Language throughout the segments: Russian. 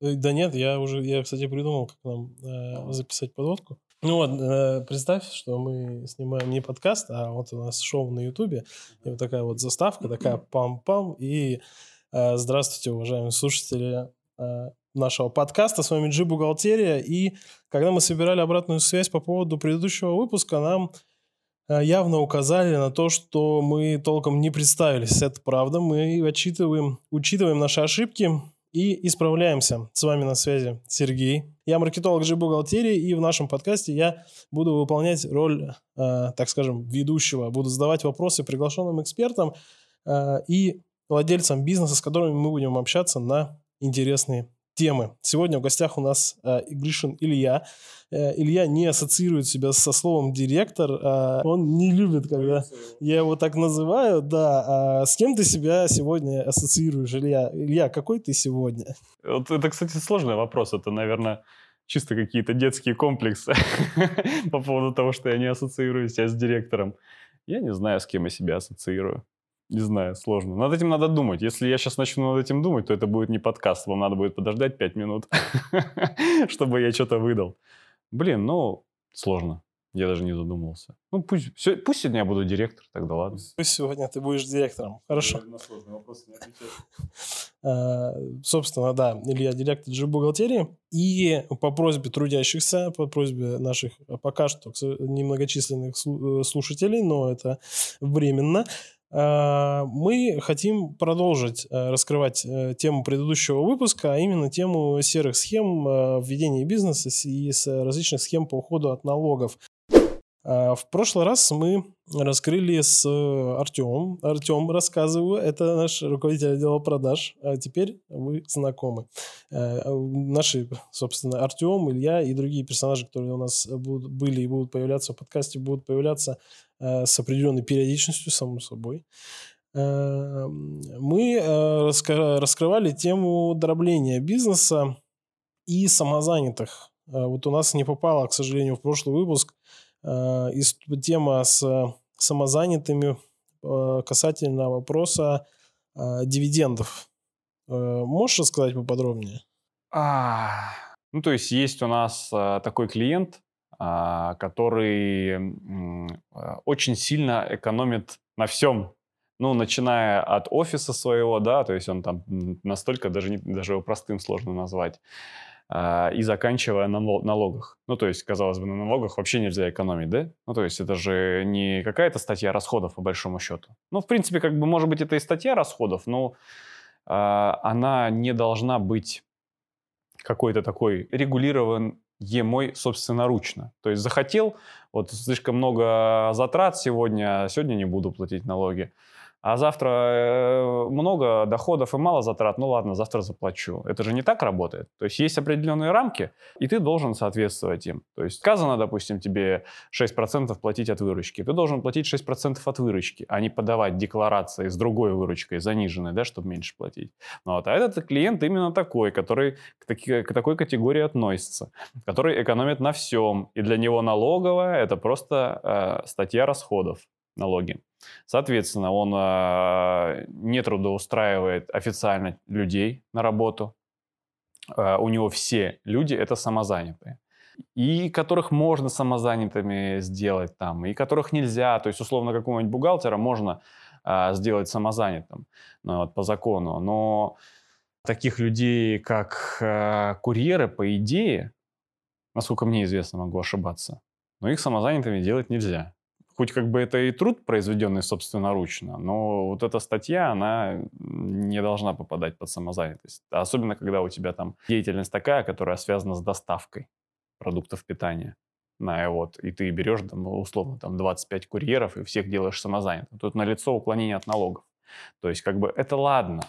Э, да нет, я уже, я, кстати, придумал, как нам э, записать подводку. Ну вот, э, представь, что мы снимаем не подкаст, а вот у нас шоу на Ютубе. И вот такая вот заставка, такая пам-пам. И э, здравствуйте, уважаемые слушатели э, нашего подкаста. С вами Джи Бухгалтерия. И когда мы собирали обратную связь по поводу предыдущего выпуска, нам э, явно указали на то, что мы толком не представились. Это правда. Мы отчитываем, учитываем наши ошибки и исправляемся. С вами на связи Сергей. Я маркетолог же бухгалтерии, и в нашем подкасте я буду выполнять роль, э, так скажем, ведущего. Буду задавать вопросы приглашенным экспертам э, и владельцам бизнеса, с которыми мы будем общаться на интересные темы. Сегодня в гостях у нас э, Гришин Илья. Э, Илья не ассоциирует себя со словом директор. Э, он не любит, когда я его так называю. Да. А с кем ты себя сегодня ассоциируешь, Илья? Илья, какой ты сегодня? Вот это, кстати, сложный вопрос. Это, наверное, чисто какие-то детские комплексы по поводу того, что я не ассоциирую себя с директором. Я не знаю, с кем я себя ассоциирую. Не знаю, сложно. Над этим надо думать. Если я сейчас начну над этим думать, то это будет не подкаст. Вам надо будет подождать 5 минут, чтобы я что-то выдал. Блин, ну, сложно. Я даже не задумывался. Ну, пусть, все, пусть сегодня я буду директор, тогда ладно. Пусть сегодня ты будешь директором. Хорошо. а, Собственно, да, Илья директор же бухгалтерии. И по просьбе трудящихся, по просьбе наших пока что немногочисленных э, слушателей, но это временно, мы хотим продолжить э, раскрывать э, тему предыдущего выпуска, а именно тему серых схем э, введения бизнеса и с различных схем по уходу от налогов. А, в прошлый раз мы раскрыли с Артемом. Артем, рассказываю, это наш руководитель отдела продаж. А теперь вы знакомы. Наши, собственно, Артем, Илья и другие персонажи, которые у нас будут, были и будут появляться в подкасте, будут появляться Э, с определенной периодичностью, само собой. Э, мы э, раскрывали тему дробления бизнеса и самозанятых. Вот у нас не попала, к сожалению, в прошлый выпуск тема с самозанятыми касательно вопроса дивидендов. Можешь рассказать поподробнее? А, ну, то есть есть у нас такой клиент, а, который очень сильно экономит на всем. Ну, начиная от офиса своего, да, то есть он там настолько, даже, не, даже его простым сложно назвать, и заканчивая на налогах. Ну, то есть, казалось бы, на налогах вообще нельзя экономить, да? Ну, то есть это же не какая-то статья расходов, по большому счету. Ну, в принципе, как бы, может быть, это и статья расходов, но она не должна быть какой-то такой регулирован, емой собственноручно. То есть захотел, вот слишком много затрат сегодня, а сегодня не буду платить налоги а завтра э, много доходов и мало затрат, ну ладно, завтра заплачу. Это же не так работает. То есть есть определенные рамки, и ты должен соответствовать им. То есть сказано, допустим, тебе 6% платить от выручки. Ты должен платить 6% от выручки, а не подавать декларации с другой выручкой, заниженной, да, чтобы меньше платить. Ну, вот. А этот клиент именно такой, который к, таки, к такой категории относится, который экономит на всем. И для него налоговая – это просто э, статья расходов налоги. Соответственно, он э, не трудоустраивает официально людей на работу. Э, у него все люди это самозанятые. И которых можно самозанятыми сделать там, и которых нельзя. То есть, условно, какого-нибудь бухгалтера можно э, сделать самозанятым ну, вот, по закону. Но таких людей, как э, курьеры, по идее, насколько мне известно, могу ошибаться, но их самозанятыми делать нельзя хоть как бы это и труд, произведенный собственноручно, но вот эта статья, она не должна попадать под самозанятость. Особенно, когда у тебя там деятельность такая, которая связана с доставкой продуктов питания. На, вот, и ты берешь, там, условно, там 25 курьеров и всех делаешь самозанятым. Тут налицо уклонение от налогов. То есть, как бы, это ладно.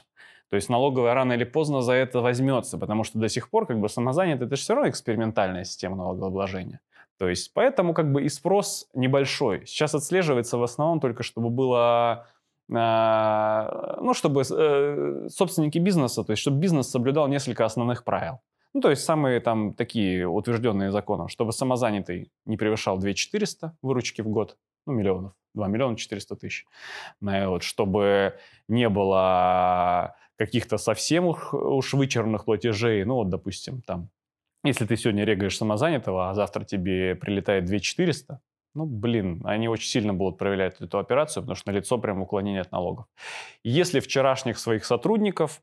То есть налоговая рано или поздно за это возьмется, потому что до сих пор как бы самозанятый это же все равно экспериментальная система налогообложения. То есть поэтому как бы и спрос небольшой. Сейчас отслеживается в основном только, чтобы было а, ну, чтобы э, собственники бизнеса, то есть чтобы бизнес соблюдал несколько основных правил. Ну, то есть самые там такие утвержденные законом, чтобы самозанятый не превышал 2400 выручки в год, ну, миллионов, 2 миллиона 400 тысяч. Вот, чтобы не было каких-то совсем уж, уж вычурных платежей, ну, вот, допустим, там, если ты сегодня регаешь самозанятого, а завтра тебе прилетает 2 400, ну, блин, они очень сильно будут проверять эту операцию, потому что на лицо прям уклонение от налогов. Если вчерашних своих сотрудников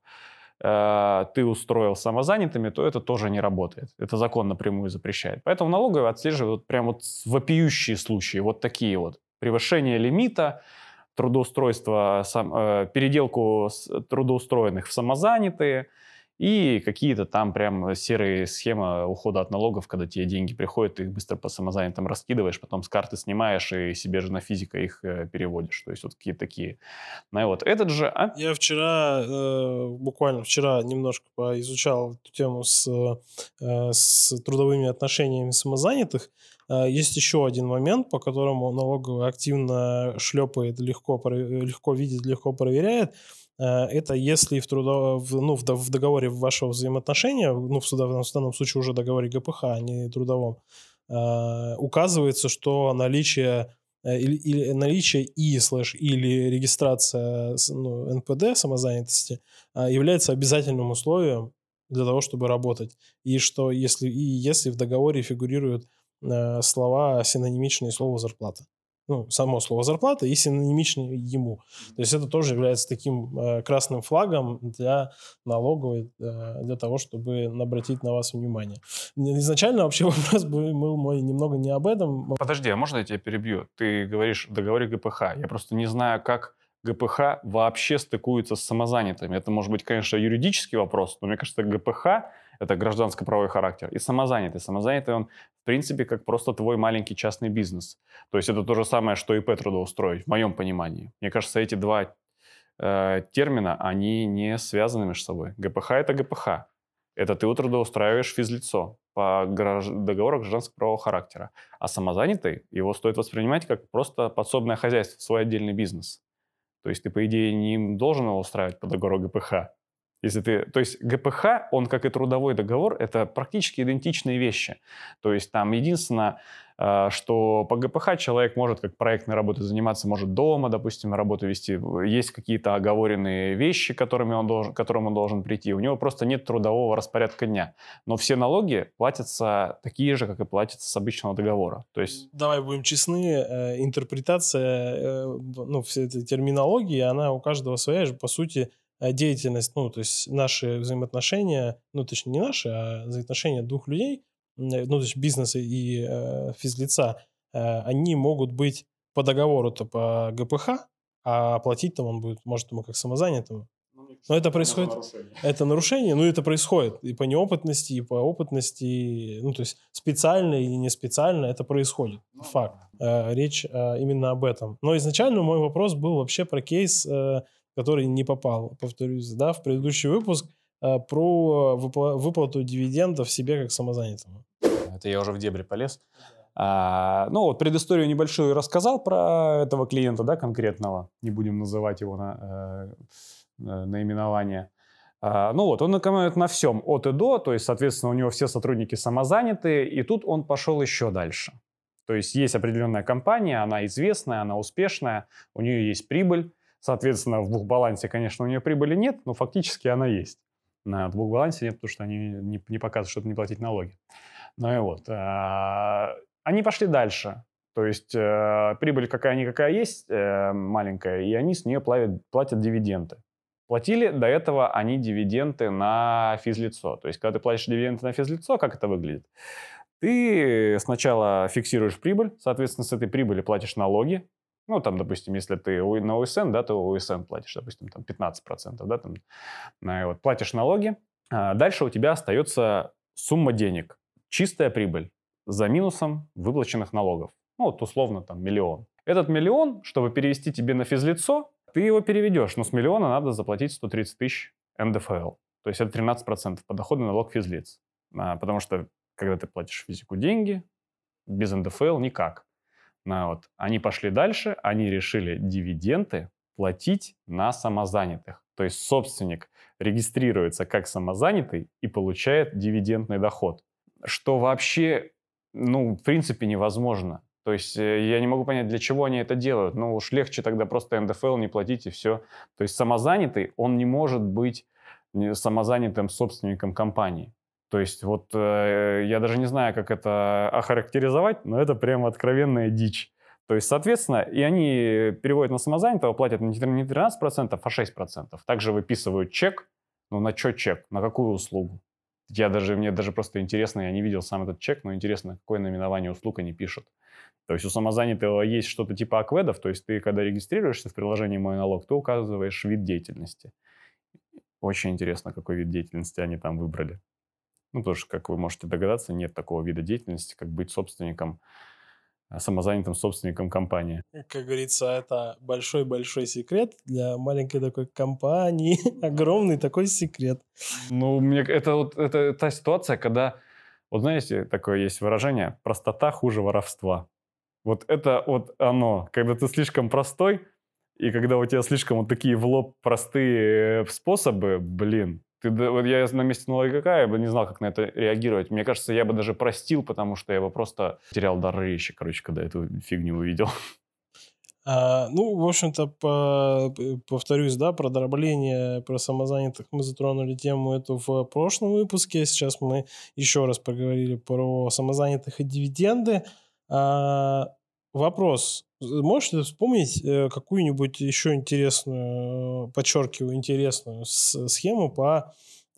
э, ты устроил самозанятыми, то это тоже не работает. Это закон напрямую запрещает. Поэтому налоговые отслеживают прям вот вопиющие случаи, вот такие вот. Превышение лимита, трудоустройство, сам, э, переделку трудоустроенных в самозанятые – и какие-то там прям серые схемы ухода от налогов, когда тебе деньги приходят, ты их быстро по самозанятым раскидываешь, потом с карты снимаешь и себе же на физика их э, переводишь. То есть вот какие-то такие. Ну и вот этот же... А? Я вчера, э, буквально вчера немножко поизучал эту тему с, э, с трудовыми отношениями самозанятых. Есть еще один момент, по которому налоговая активно шлепает, легко, легко видит, легко проверяет – это если в, трудо, в, ну, в договоре вашего взаимоотношения, ну, в, в данном случае уже договоре ГПХ, а не трудовом, э, указывается, что наличие э, или, или наличие и слэш или регистрация ну, НПД самозанятости является обязательным условием для того, чтобы работать. И что если, и если в договоре фигурируют слова синонимичные слову зарплата ну, само слово зарплата и синонимичный ему. То есть это тоже является таким э, красным флагом для налоговой, э, для того, чтобы обратить на вас внимание. Изначально вообще вопрос был мой немного не об этом. Подожди, а можно я тебя перебью? Ты говоришь в договоре ГПХ. Я просто не знаю, как ГПХ вообще стыкуется с самозанятыми. Это может быть, конечно, юридический вопрос, но мне кажется, ГПХ это гражданско-правовой характер, и самозанятый. Самозанятый он, в принципе, как просто твой маленький частный бизнес. То есть это то же самое, что ИП трудоустроить, в моем понимании. Мне кажется, эти два э, термина, они не связаны между собой. ГПХ – это ГПХ. Это ты трудоустраиваешь физлицо по гражд... договору гражданского правового характера. А самозанятый, его стоит воспринимать как просто подсобное хозяйство, свой отдельный бизнес. То есть ты, по идее, не должен его устраивать по договору ГПХ. Если ты, то есть ГПХ, он как и трудовой договор, это практически идентичные вещи. То есть там единственное, а, что по ГПХ человек может как проектной работой заниматься, может дома, допустим, работу вести. Есть какие-то оговоренные вещи, которыми он должен, к которым он должен прийти. У него просто нет трудового распорядка дня. Но все налоги платятся такие же, как и платятся с обычного договора. То есть... Давай будем честны, э, интерпретация э, ну, всей этой терминологии, она у каждого своя же, по сути, Э, деятельность, ну, то есть наши взаимоотношения, ну, точнее, не наши, а взаимоотношения двух людей, э, ну, то есть бизнеса и э, физлица, э, они могут быть по договору-то по ГПХ, а оплатить там он будет, может, ему как самозанятому. Ну, Но это происходит, это нарушение. это нарушение, ну это происходит и по неопытности, и по опытности, ну то есть специально или не специально это происходит, ну, факт. Да. Речь именно об этом. Но изначально мой вопрос был вообще про кейс который не попал, повторюсь, да, в предыдущий выпуск э, про выплату дивидендов себе как самозанятому. Это я уже в дебри полез. А, ну вот предысторию небольшую рассказал про этого клиента, да, конкретного. Не будем называть его на, э, наименование. А, ну вот, он экономит на всем, от и до, то есть, соответственно, у него все сотрудники самозанятые, и тут он пошел еще дальше. То есть есть определенная компания, она известная, она успешная, у нее есть прибыль, Соответственно, в бухбалансе, конечно, у нее прибыли нет, но фактически она есть. На бухбалансе нет, потому что они не, не показывают, чтобы не платить налоги. Ну и вот. А, они пошли дальше. То есть э, прибыль какая-никакая есть, э, маленькая, и они с нее платят, платят дивиденды. Платили до этого они дивиденды на физлицо. То есть, когда ты платишь дивиденды на физлицо, как это выглядит? Ты сначала фиксируешь прибыль, соответственно, с этой прибыли платишь налоги, ну, там, допустим, если ты на ОСН, да, то ОСН платишь, допустим, там 15%, да, там, вот, платишь налоги. А дальше у тебя остается сумма денег, чистая прибыль за минусом выплаченных налогов. Ну, вот условно там миллион. Этот миллион, чтобы перевести тебе на физлицо, ты его переведешь, но с миллиона надо заплатить 130 тысяч НДФЛ. То есть это 13% подоходный налог физлиц. А, потому что когда ты платишь физику деньги, без НДФЛ никак. На вот. Они пошли дальше, они решили дивиденды платить на самозанятых. То есть собственник регистрируется как самозанятый и получает дивидендный доход. Что вообще, ну, в принципе, невозможно. То есть э, я не могу понять, для чего они это делают. Ну уж легче тогда просто НДФЛ не платить и все. То есть самозанятый, он не может быть самозанятым собственником компании. То есть вот э, я даже не знаю, как это охарактеризовать, но это прямо откровенная дичь. То есть, соответственно, и они переводят на самозанятого, платят не 13%, а 6%. Также выписывают чек. Ну, на что чек? На какую услугу? Я даже, мне даже просто интересно, я не видел сам этот чек, но интересно, какое наименование услуг они пишут. То есть у самозанятого есть что-то типа акведов, то есть ты, когда регистрируешься в приложении «Мой налог», ты указываешь вид деятельности. Очень интересно, какой вид деятельности они там выбрали. Ну, потому что, как вы можете догадаться, нет такого вида деятельности, как быть собственником, э, самозанятым собственником компании. Как говорится, это большой-большой секрет для маленькой такой компании. Огромный такой секрет. Ну, мне это вот это та ситуация, когда, вот знаете, такое есть выражение, простота хуже воровства. Вот это вот оно, когда ты слишком простой, и когда у тебя слишком вот такие в лоб простые э, способы, блин, ты, вот я на месте налоговика, я бы не знал, как на это реагировать. Мне кажется, я бы даже простил, потому что я бы просто терял дар речи, короче, когда эту фигню увидел. А, ну, в общем-то, по, повторюсь, да, про дробление, про самозанятых мы затронули тему эту в прошлом выпуске. Сейчас мы еще раз поговорили про самозанятых и дивиденды. А, вопрос. Можете вспомнить э, какую-нибудь еще интересную, подчеркиваю, интересную схему по,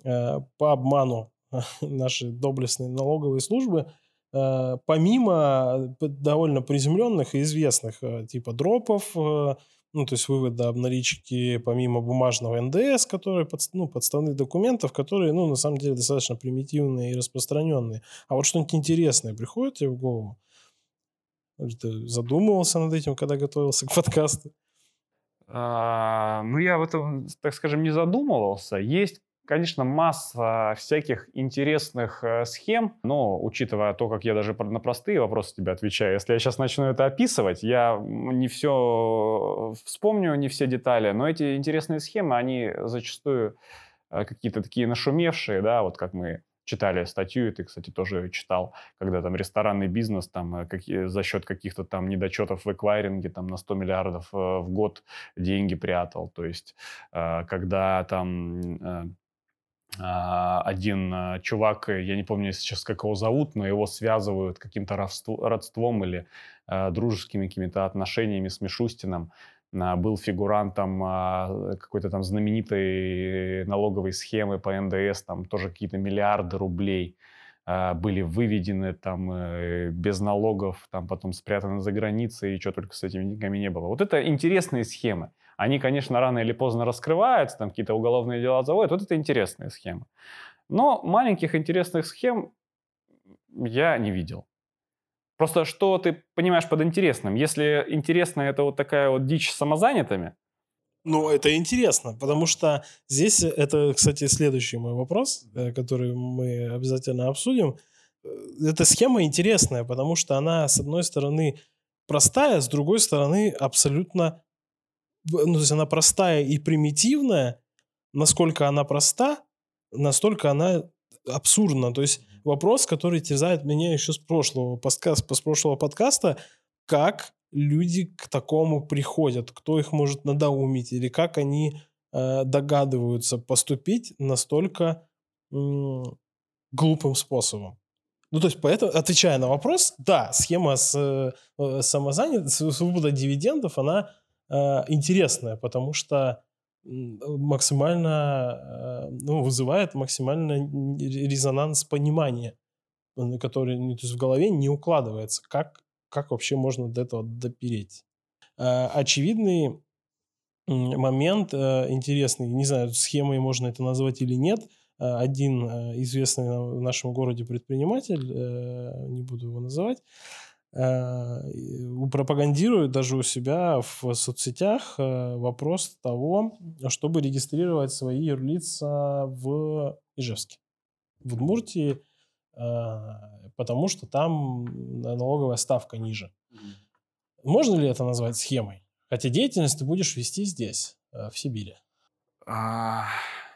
э, по обману нашей доблестной налоговой службы, э, помимо довольно приземленных и известных типа дропов, ну, то есть вывода обналички помимо бумажного НДС, которые под, ну, подставных документов, которые, ну, на самом деле достаточно примитивные и распространенные. А вот что-нибудь интересное приходит тебе в голову? Ты задумывался над этим, когда готовился к подкасту? А, ну, я в этом, так скажем, не задумывался. Есть, конечно, масса всяких интересных э, схем, но учитывая то, как я даже на простые вопросы тебе отвечаю, если я сейчас начну это описывать, я не все вспомню, не все детали, но эти интересные схемы, они зачастую э, какие-то такие нашумевшие, да, вот как мы читали статью, и ты, кстати, тоже читал, когда там ресторанный бизнес там э, какие, за счет каких-то там недочетов в эквайринге там на 100 миллиардов э, в год деньги прятал. То есть э, когда там а, один чувак, я не помню сейчас, как его зовут, но его связывают каким-то родством или дружескими какими-то отношениями с Мишустином, был фигурантом а, какой-то там знаменитой налоговой схемы по НДС, там тоже какие-то миллиарды рублей а, были выведены там э, без налогов, там потом спрятаны за границей, и что только с этими деньгами не было. Вот это интересные схемы. Они, конечно, рано или поздно раскрываются, там какие-то уголовные дела заводят. Вот это интересные схемы. Но маленьких интересных схем я не видел. Просто что ты понимаешь под интересным? Если интересно это вот такая вот дичь с самозанятыми, ну, это интересно, потому что здесь, это, кстати, следующий мой вопрос, э, который мы обязательно обсудим. Э, эта схема интересная, потому что она, с одной стороны, простая, с другой стороны, абсолютно... Ну, то есть она простая и примитивная. Насколько она проста, настолько она абсурдна. То есть вопрос, который терзает меня еще с прошлого, подкаста, с прошлого подкаста, как люди к такому приходят, кто их может надоумить, или как они э, догадываются поступить настолько э, глупым способом. Ну, то есть, поэтому, отвечая на вопрос, да, схема с э, самозанятостью, свобода дивидендов, она э, интересная, потому что максимально, э, ну, вызывает максимально резонанс понимания, который ну, то есть в голове не укладывается. Как, как вообще можно до этого допереть? Э, очевидный момент э, интересный, не знаю, схемой можно это назвать или нет, один известный в нашем городе предприниматель, не буду его называть, Э, пропагандирует даже у себя в соцсетях э, вопрос того, чтобы регистрировать свои юрлица в Ижевске, в Удмуртии, э, потому что там налоговая ставка ниже. Можно ли это назвать схемой? Хотя деятельность ты будешь вести здесь, в Сибири.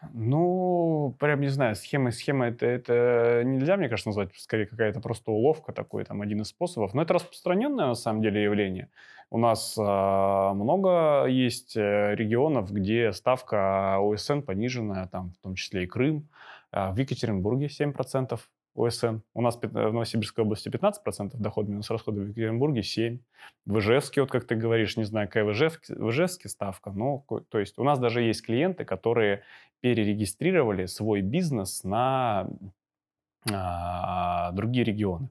А, Ну, прям не знаю, схема, схема это, это нельзя, мне кажется, назвать, скорее какая-то просто уловка такой, там, один из способов. Но это распространенное, на самом деле, явление. У нас э, много есть э, регионов, где ставка ОСН пониженная, там, в том числе и Крым. Э, в Екатеринбурге 7% ОСН. У нас в Новосибирской области 15% доход минус расходы, в Екатеринбурге 7%. В Ижевске, вот как ты говоришь, не знаю, какая в Ижевске, в Ижевске ставка, но то есть у нас даже есть клиенты, которые перерегистрировали свой бизнес на а, другие регионы.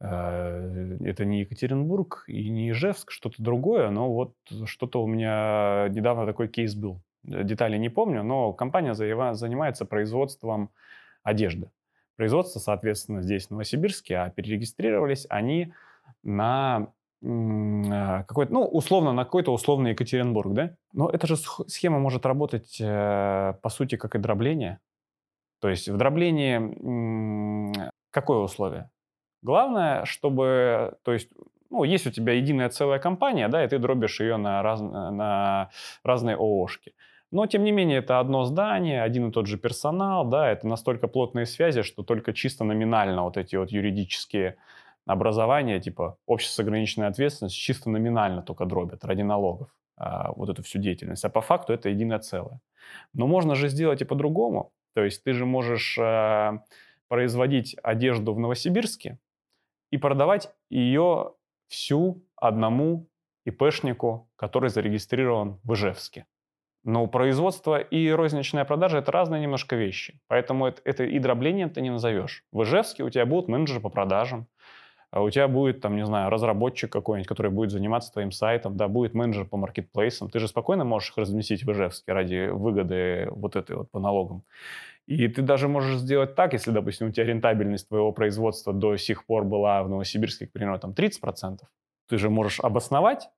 Э, это не Екатеринбург и не Ижевск, что-то другое, но вот что-то у меня недавно такой кейс был. Детали не помню, но компания занимается производством одежды. Производство, соответственно, здесь в Новосибирске, а перерегистрировались они на а, какой-то, ну, условно, на какой-то условный Екатеринбург, да? Но эта же схема может работать, э, по сути, как и дробление. То есть в дроблении какое условие? Главное, чтобы, то есть, ну, есть у тебя единая целая компания, да, и ты дробишь ее на, раз, на разные ООшки. Но, тем не менее, это одно здание, один и тот же персонал, да, это настолько плотные связи, что только чисто номинально вот эти вот юридические образования, типа общество с ограниченной ответственностью, чисто номинально только дробят ради налогов а, вот эту всю деятельность. А по факту это единое целое. Но можно же сделать и по-другому. То есть ты же можешь а, производить одежду в Новосибирске и продавать ее всю одному ИПшнику, который зарегистрирован в Ижевске. Но производство и розничная продажа – это разные немножко вещи. Поэтому это, это и дробление ты не назовешь. В Ижевске у тебя будут менеджеры по продажам, а у тебя будет, там, не знаю, разработчик какой-нибудь, который будет заниматься твоим сайтом, да, будет менеджер по маркетплейсам. Ты же спокойно можешь их разместить в Ижевске ради выгоды вот этой вот по налогам. И ты даже можешь сделать так, если, допустим, у тебя рентабельность твоего производства до сих пор была в Новосибирске, к примеру, там 30%, ты же можешь обосновать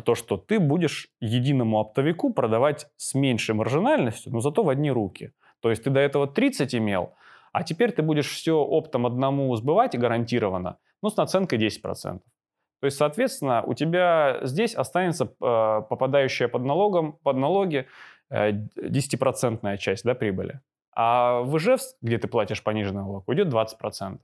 то, что ты будешь единому оптовику продавать с меньшей маржинальностью, но зато в одни руки. То есть ты до этого 30 имел, а теперь ты будешь все оптом одному сбывать гарантированно, ну, с наценкой 10%. То есть, соответственно, у тебя здесь останется э, попадающая под, налогом, под налоги э, 10% часть да, прибыли. А в Ижевск, где ты платишь пониженный налог, уйдет 20%.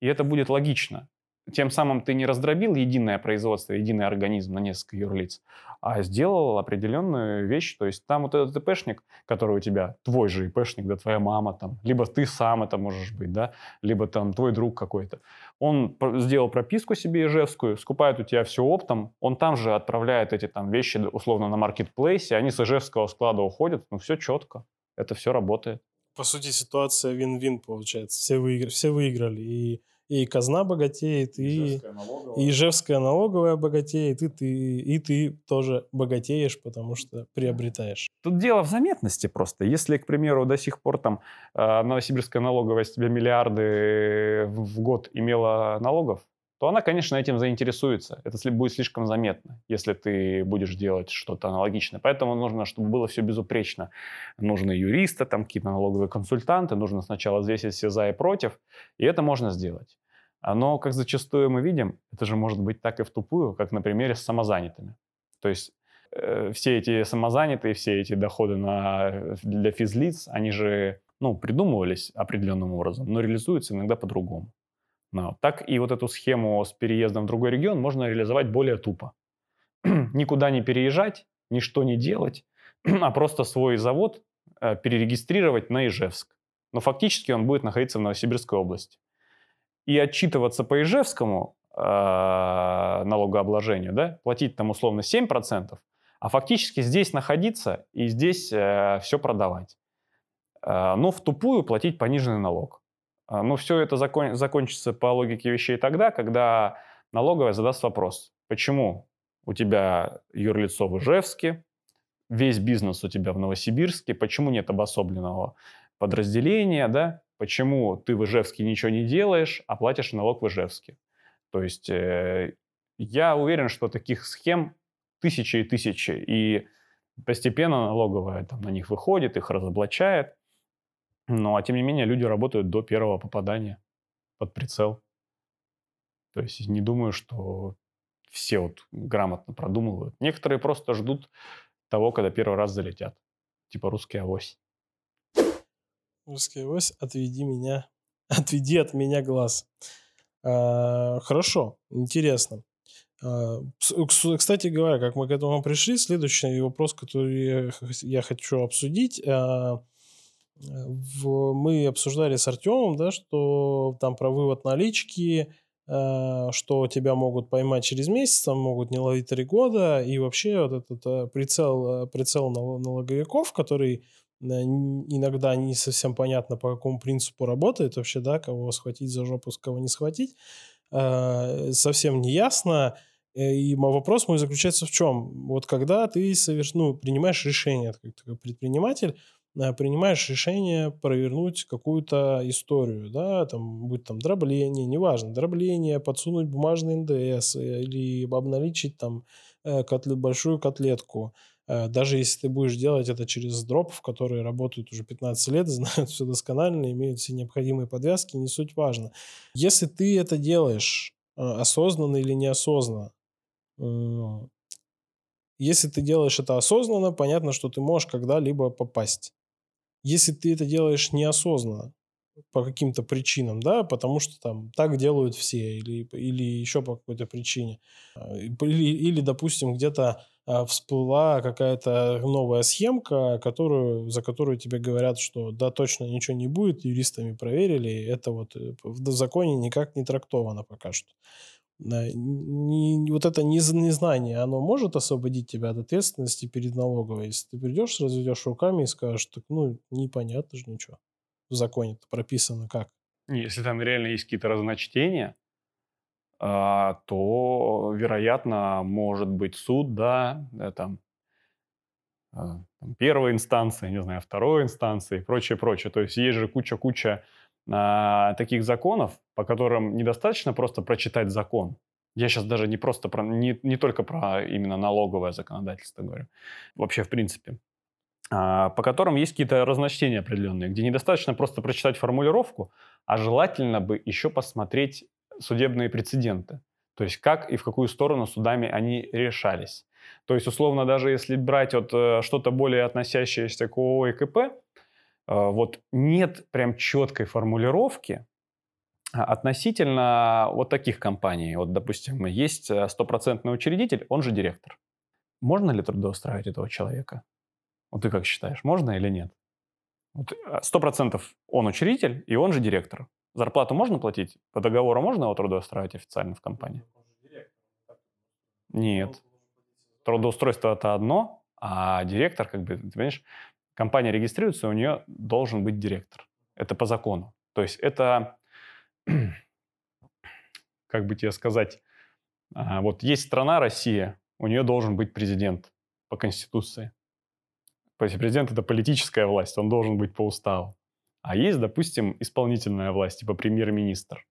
И это будет логично. Тем самым ты не раздробил единое производство, единый организм на несколько юрлиц, а сделал определенную вещь. То есть там вот этот ИПшник, который у тебя, твой же ИПшник, да, твоя мама там, либо ты сам это можешь быть, да, либо там твой друг какой-то. Он сделал прописку себе ижевскую, скупает у тебя все оптом, он там же отправляет эти там вещи условно на маркетплейсе, они с ижевского склада уходят, ну все четко, это все работает. По сути, ситуация вин-вин получается. Все, выигр... все выиграли. И и казна богатеет, и, и Ижевская налоговая богатеет, и ты, и ты тоже богатеешь, потому что приобретаешь. Тут дело в заметности просто. Если, к примеру, до сих пор там э, Новосибирская налоговая с тебя миллиарды в год имела налогов, то она, конечно, этим заинтересуется. Это будет слишком заметно, если ты будешь делать что-то аналогичное. Поэтому нужно, чтобы было все безупречно. Нужны юристы, там какие-то налоговые консультанты, нужно сначала взвесить все за и против, и это можно сделать. Но, как зачастую мы видим, это же может быть так и в тупую, как на примере с самозанятыми. То есть э, все эти самозанятые, все эти доходы на, для физлиц, они же ну, придумывались определенным образом, но реализуются иногда по-другому. No. Так и вот эту схему с переездом в другой регион можно реализовать более тупо. Никуда не переезжать, ничто не делать, а просто свой завод э, перерегистрировать на Ижевск. Но фактически он будет находиться в Новосибирской области. И отчитываться по Ижевскому э, налогообложению, да, платить там условно 7%, а фактически здесь находиться и здесь э, все продавать. Э, но в тупую платить пониженный налог. А, Но ну, все это закон, закончится по логике вещей тогда, когда налоговая задаст вопрос, почему у тебя юрлицо в Ижевске, весь бизнес у тебя в Новосибирске, почему нет обособленного подразделения, да? почему ты в Ижевске ничего не делаешь, а платишь налог в Ижевске. То есть э, я уверен, что таких схем тысячи и тысячи, и постепенно налоговая там, на них выходит, их разоблачает. Ну, а тем не менее, люди работают до первого попадания под прицел. То есть не думаю, что все вот грамотно продумывают. Некоторые просто ждут того, когда первый раз залетят. Типа русский авось. Русская ось, отведи меня, отведи от меня глаз. А, хорошо, интересно. А, кстати говоря, как мы к этому пришли, следующий вопрос, который я хочу обсудить. А, мы обсуждали с Артемом, да, что там про вывод налички, а, что тебя могут поймать через месяц, там могут не ловить три года, и вообще вот этот прицел, прицел налоговиков, который иногда не совсем понятно, по какому принципу работает вообще, да, кого схватить за жопу, кого не схватить, совсем не ясно. Э, и мой вопрос мой заключается в чем? Вот когда ты соверш... ну, принимаешь решение, как предприниматель, э, принимаешь решение провернуть какую-то историю, да, там, будь там дробление, неважно, дробление, подсунуть бумажный НДС э, или обналичить там котлет, большую котлетку. Даже если ты будешь делать это через дропов, которые работают уже 15 лет, знают все досконально, имеют все необходимые подвязки, не суть важно. Если ты это делаешь осознанно или неосознанно, если ты делаешь это осознанно, понятно, что ты можешь когда-либо попасть. Если ты это делаешь неосознанно, по каким-то причинам, да, потому что там так делают все, или, или еще по какой-то причине. А, или, или допустим, где-то а, всплыла какая-то новая схемка, которую, за которую тебе говорят, что да, точно ничего не будет, юристами проверили, это вот э, в законе никак не трактовано пока что не, вот это незнание, оно может освободить тебя от ответственности перед налоговой. Если ты придешь, разведешь руками и скажешь, так, ну, непонятно же ничего. В законе прописано как. Если там реально есть какие-то разночтения, а, то, вероятно, может быть суд, да, а, там первой инстанции, не знаю, второй инстанции и прочее, прочее. То есть есть же куча-куча а, таких законов, по которым недостаточно просто прочитать закон. Я сейчас даже не просто про, не, не только про именно налоговое законодательство говорю, вообще в принципе, а, по которым есть какие-то разночтения определенные, где недостаточно просто прочитать формулировку, а желательно бы еще посмотреть судебные прецеденты. То есть как и в какую сторону судами они решались. То есть, условно, даже если брать вот э, что-то более относящееся к ООО и КП, вот нет прям четкой формулировки а, относительно вот таких компаний. Вот, допустим, есть э, стопроцентный учредитель, он же директор. Можно ли трудоустраивать этого человека? Вот ты как считаешь, можно или нет? Э, сто процентов он учредитель, и он же директор. Зарплату можно платить? По договору можно его трудоустраивать официально в компании? Нет. Трудоустройство это одно, а директор, как бы, ты понимаешь, компания регистрируется, у нее должен быть директор. Это по закону. То есть это, как бы тебе сказать, а, вот есть страна Россия, у нее должен быть президент по Конституции. То есть президент – это политическая власть, он должен быть по уставу. А есть, допустим, исполнительная власть, типа премьер-министр,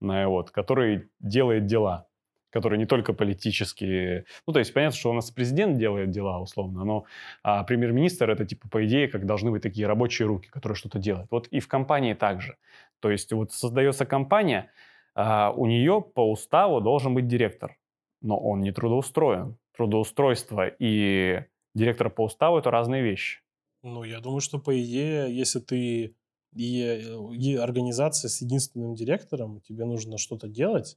вот, который делает дела которые не только политические. Ну, то есть понятно, что у нас президент делает дела условно, но а, премьер-министр это типа по идее как должны быть такие рабочие руки, которые что-то делают. Вот и в компании также. То есть вот создается компания, а, у нее по уставу должен быть директор, но он не трудоустроен. Трудоустройство и директор по уставу это разные вещи. Ну, я думаю, что по идее, если ты и, и организация с единственным директором, тебе нужно что-то делать,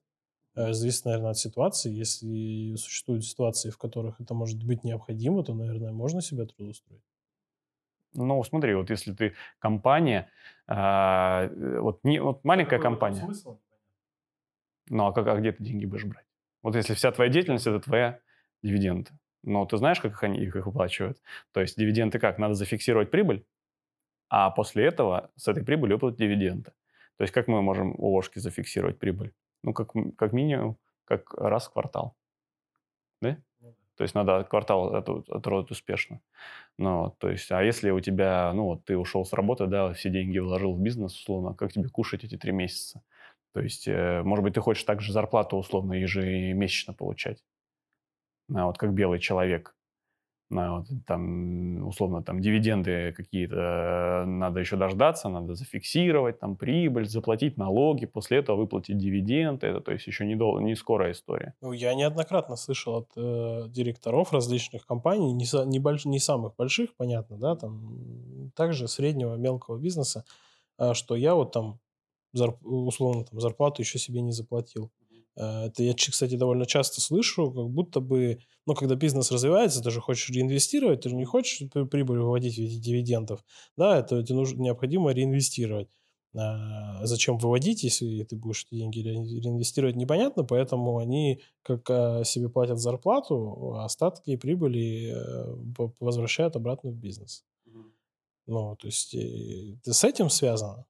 зависит, наверное, от ситуации. Если существуют ситуации, в которых это может быть необходимо, то, наверное, можно себя трудоустроить. Ну, смотри, вот если ты компания, а, э, вот, не, вот маленькая Какой компания. Смысл? Ну, а, как, а где ты деньги будешь брать? Вот если вся твоя деятельность – это твоя дивиденды. Но ты знаешь, как они их выплачивают? То есть дивиденды как? Надо зафиксировать прибыль, а после этого с этой прибыли выплатить дивиденды. То есть как мы можем у ложки зафиксировать прибыль? Ну, как, как минимум, как раз в квартал. Да? Ну то есть надо квартал отработать успешно. Ну, то есть, а если у тебя, ну, вот ты ушел с работы, да, все деньги вложил в бизнес, условно, как тебе кушать эти три месяца? То есть, э, может быть, ты хочешь также зарплату, условно, ежемесячно получать. А вот как белый человек. Вот, там, условно, там, дивиденды какие-то надо еще дождаться, надо зафиксировать, там, прибыль, заплатить налоги, после этого выплатить дивиденды, это, то есть, еще не, дол- не скорая история. Ну, я неоднократно слышал от э, директоров различных компаний, не, са- не, больш- не самых больших, понятно, да, там, также среднего, мелкого бизнеса, а, что я вот там, зарп- условно, там, зарплату еще себе не заплатил. Э, Это я, кстати, довольно часто слышу, как будто бы, ну, когда бизнес развивается, ты же хочешь реинвестировать, ты же не хочешь при- прибыль выводить в виде дивидендов, да, это тебе нужно, необходимо реинвестировать. А зачем выводить, если ты будешь эти деньги ре- реинвестировать, непонятно, поэтому они как а, себе платят зарплату, а остатки и прибыли э, возвращают обратно в бизнес. Ну, то есть э, это с этим связано,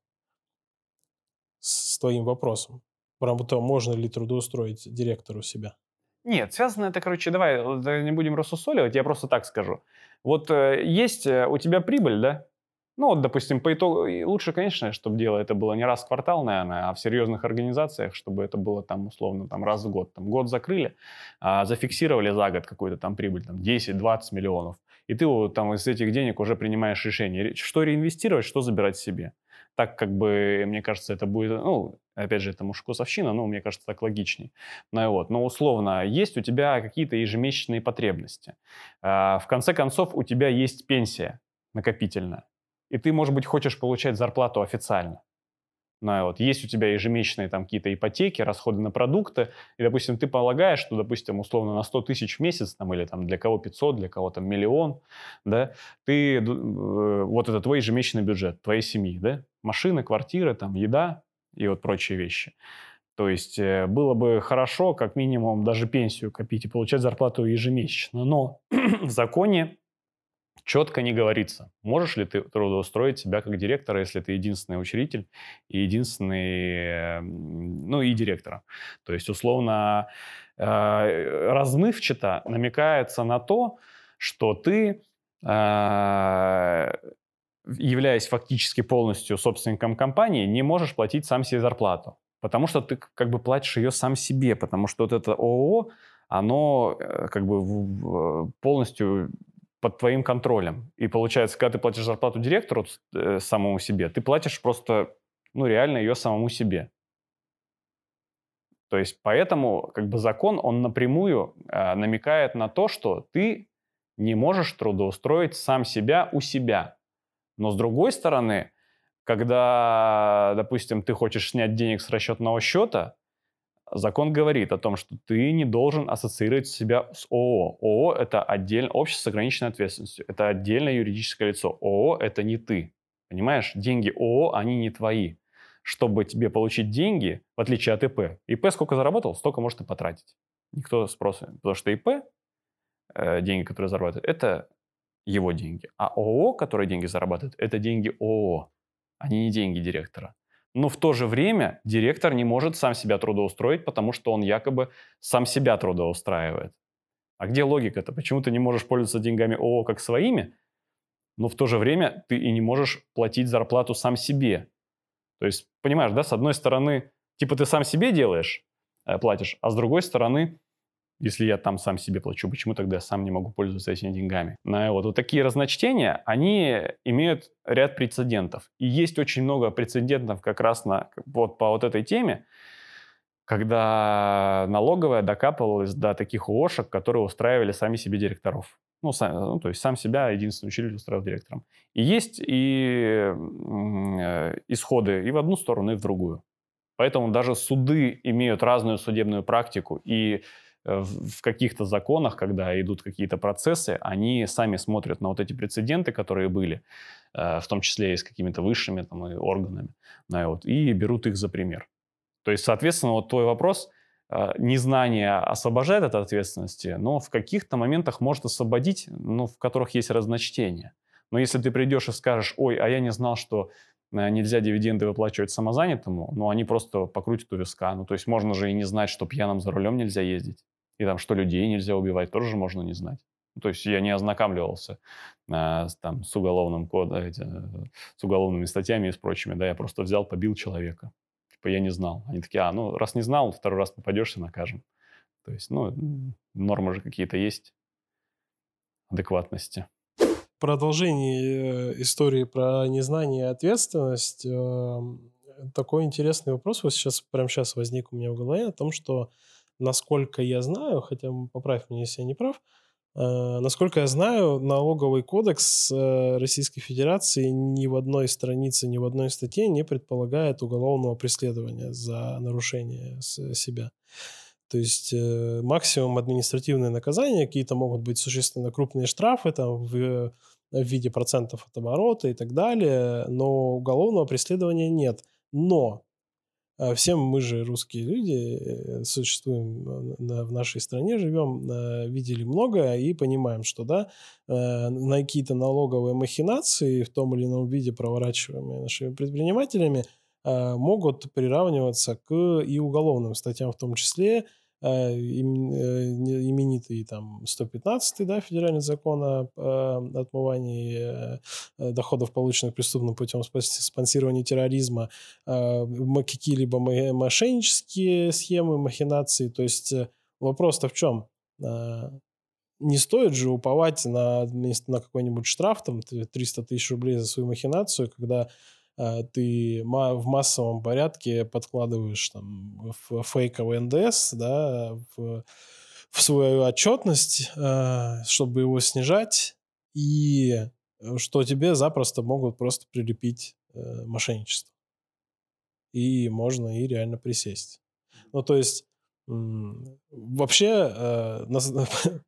с твоим вопросом, про то, можно ли трудоустроить директору себя. Нет, связано это, короче, давай не будем рассусоливать, я просто так скажу. Вот э, есть э, у тебя прибыль, да? Ну, вот, допустим, по итогу, лучше, конечно, чтобы дело это было не раз в квартал, наверное, а в серьезных организациях, чтобы это было там условно там раз в год. Там год закрыли, а, зафиксировали за год какую-то там прибыль, там 10-20 миллионов. И ты вот там из этих денег уже принимаешь решение, ре- что реинвестировать, что забирать себе. Так как бы, мне кажется, это будет, ну, опять же, это мужскосовщина, но мне кажется, так логичней. Ну, вот. Но условно, есть у тебя какие-то ежемесячные потребности. А, В конце концов, у тебя есть пенсия накопительная. И ты, может быть, хочешь получать зарплату официально. Ну, вот. Есть у тебя ежемесячные там какие-то ипотеки, расходы на продукты, и, допустим, ты полагаешь, что, допустим, условно на 100 тысяч в месяц, там, или там для кого 500, для кого там миллион, да, ты, э, вот это твой ежемесячный бюджет твоей семьи, да, машины, квартиры, там, еда и вот прочие вещи. То есть э, было бы хорошо, как минимум, даже пенсию копить и получать зарплату ежемесячно. Но в законе четко не говорится, можешь ли ты трудоустроить себя как директора, если ты единственный учредитель и единственный, э, м, ну и директора. То есть, условно, э, размывчато намекается на то, что ты, э, являясь фактически полностью собственником компании, не можешь платить сам себе зарплату. Потому что ты как бы платишь ее сам себе, потому что вот это ООО, оно э, как бы полностью под твоим контролем. И получается, когда ты платишь зарплату директору э, самому себе, ты платишь просто, ну, реально ее самому себе. То есть поэтому как бы закон, он напрямую э, намекает на то, что ты не можешь трудоустроить сам себя у себя. Но с другой стороны, когда, допустим, ты хочешь снять денег с расчетного счета, закон говорит о том, что ты не должен ассоциировать себя с ООО. ООО – это отдельно, общество с ограниченной ответственностью. Это отдельное юридическое лицо. ООО – это не ты. Понимаешь? Деньги ООО, они не твои. Чтобы тебе получить деньги, в отличие от ИП, ИП сколько заработал, столько может и потратить. Никто спроса. Потому что ИП, э, деньги, которые зарабатывает, это его деньги. А ООО, которые деньги зарабатывает, это деньги ООО, они не деньги директора. Но в то же время директор не может сам себя трудоустроить, потому что он якобы сам себя трудоустраивает. А где логика-то? Почему ты не можешь пользоваться деньгами ООО как своими, но в то же время ты и не можешь платить зарплату сам себе? То есть, понимаешь, да, с одной стороны, типа ты сам себе делаешь, э, платишь, а с другой стороны, если я там сам себе плачу, почему тогда я сам не могу пользоваться этими деньгами? Ну, вот, вот такие разночтения, они имеют ряд прецедентов. И есть очень много прецедентов как раз на, вот по вот этой теме, когда налоговая докапывалась до таких ООшек, которые устраивали сами себе директоров. Ну, сам, ну, то есть сам себя единственный учитель устраивал директором. И есть и э, исходы и в одну сторону, и в другую. Поэтому даже суды имеют разную судебную практику, и в в каких-то законах, когда идут какие-то процессы, они сами смотрят на вот эти прецеденты, которые были, э, в том числе и с какими-то высшими там, и органами, да, вот, и берут их за пример. То есть, соответственно, вот твой вопрос, э, незнание освобождает от ответственности, но в каких-то моментах может освободить, ну, в которых есть разночтение. Но если ты придешь и скажешь, ой, а я не знал, что э, нельзя дивиденды выплачивать самозанятому, ну, они просто покрутят у виска. Ну, то есть можно же и не знать, что пьяным за рулем нельзя ездить. И там, что людей нельзя убивать, тоже же можно не знать. Ну, то есть я не ознакомливался с, там, с, уголовным кодом, эти, э, с уголовными статьями и с прочими. Да, я просто взял, побил человека. Типа я не знал. Они такие, а, ну, раз не знал, второй раз попадешься, накажем. То есть, ну, нормы же какие-то есть. адекватности. Продолжение э, истории про незнание и ответственность. Эм, такой интересный вопрос вот сейчас, прямо сейчас возник у меня в голове о том, что, насколько я знаю, хотя поправь меня, если я не прав, э, насколько я знаю, налоговый кодекс э, Российской Федерации ни в одной странице, ни в одной статье не предполагает уголовного преследования за нарушение себя. То есть э, максимум административные наказания, какие-то могут быть существенно крупные штрафы там в, в виде процентов от оборота и так далее, но уголовного преследования нет. Но всем мы же русские люди, э, существуем на, в нашей стране, живем, э, видели многое и понимаем, что да, на какие-то налоговые махинации в том или ином виде, проворачиваемые нашими предпринимателями, могут приравниваться к и уголовным статьям в том числе, Э, именитый там 115 да, федеральный закон о отмывании э, доходов, полученных преступным путем спонсирования терроризма, э, какие-либо мошеннические схемы, махинации. То есть вопрос-то в чем? Не стоит же уповать на, на какой-нибудь штраф, там, 300 тысяч рублей за свою махинацию, когда а, ты в массовом порядке подкладываешь там фейковый НДС, да, в, в свою отчетность, а, чтобы его снижать, и э, что тебе запросто могут просто прилепить э, мошенничество. И можно и реально присесть. Ну, то есть Вообще, э,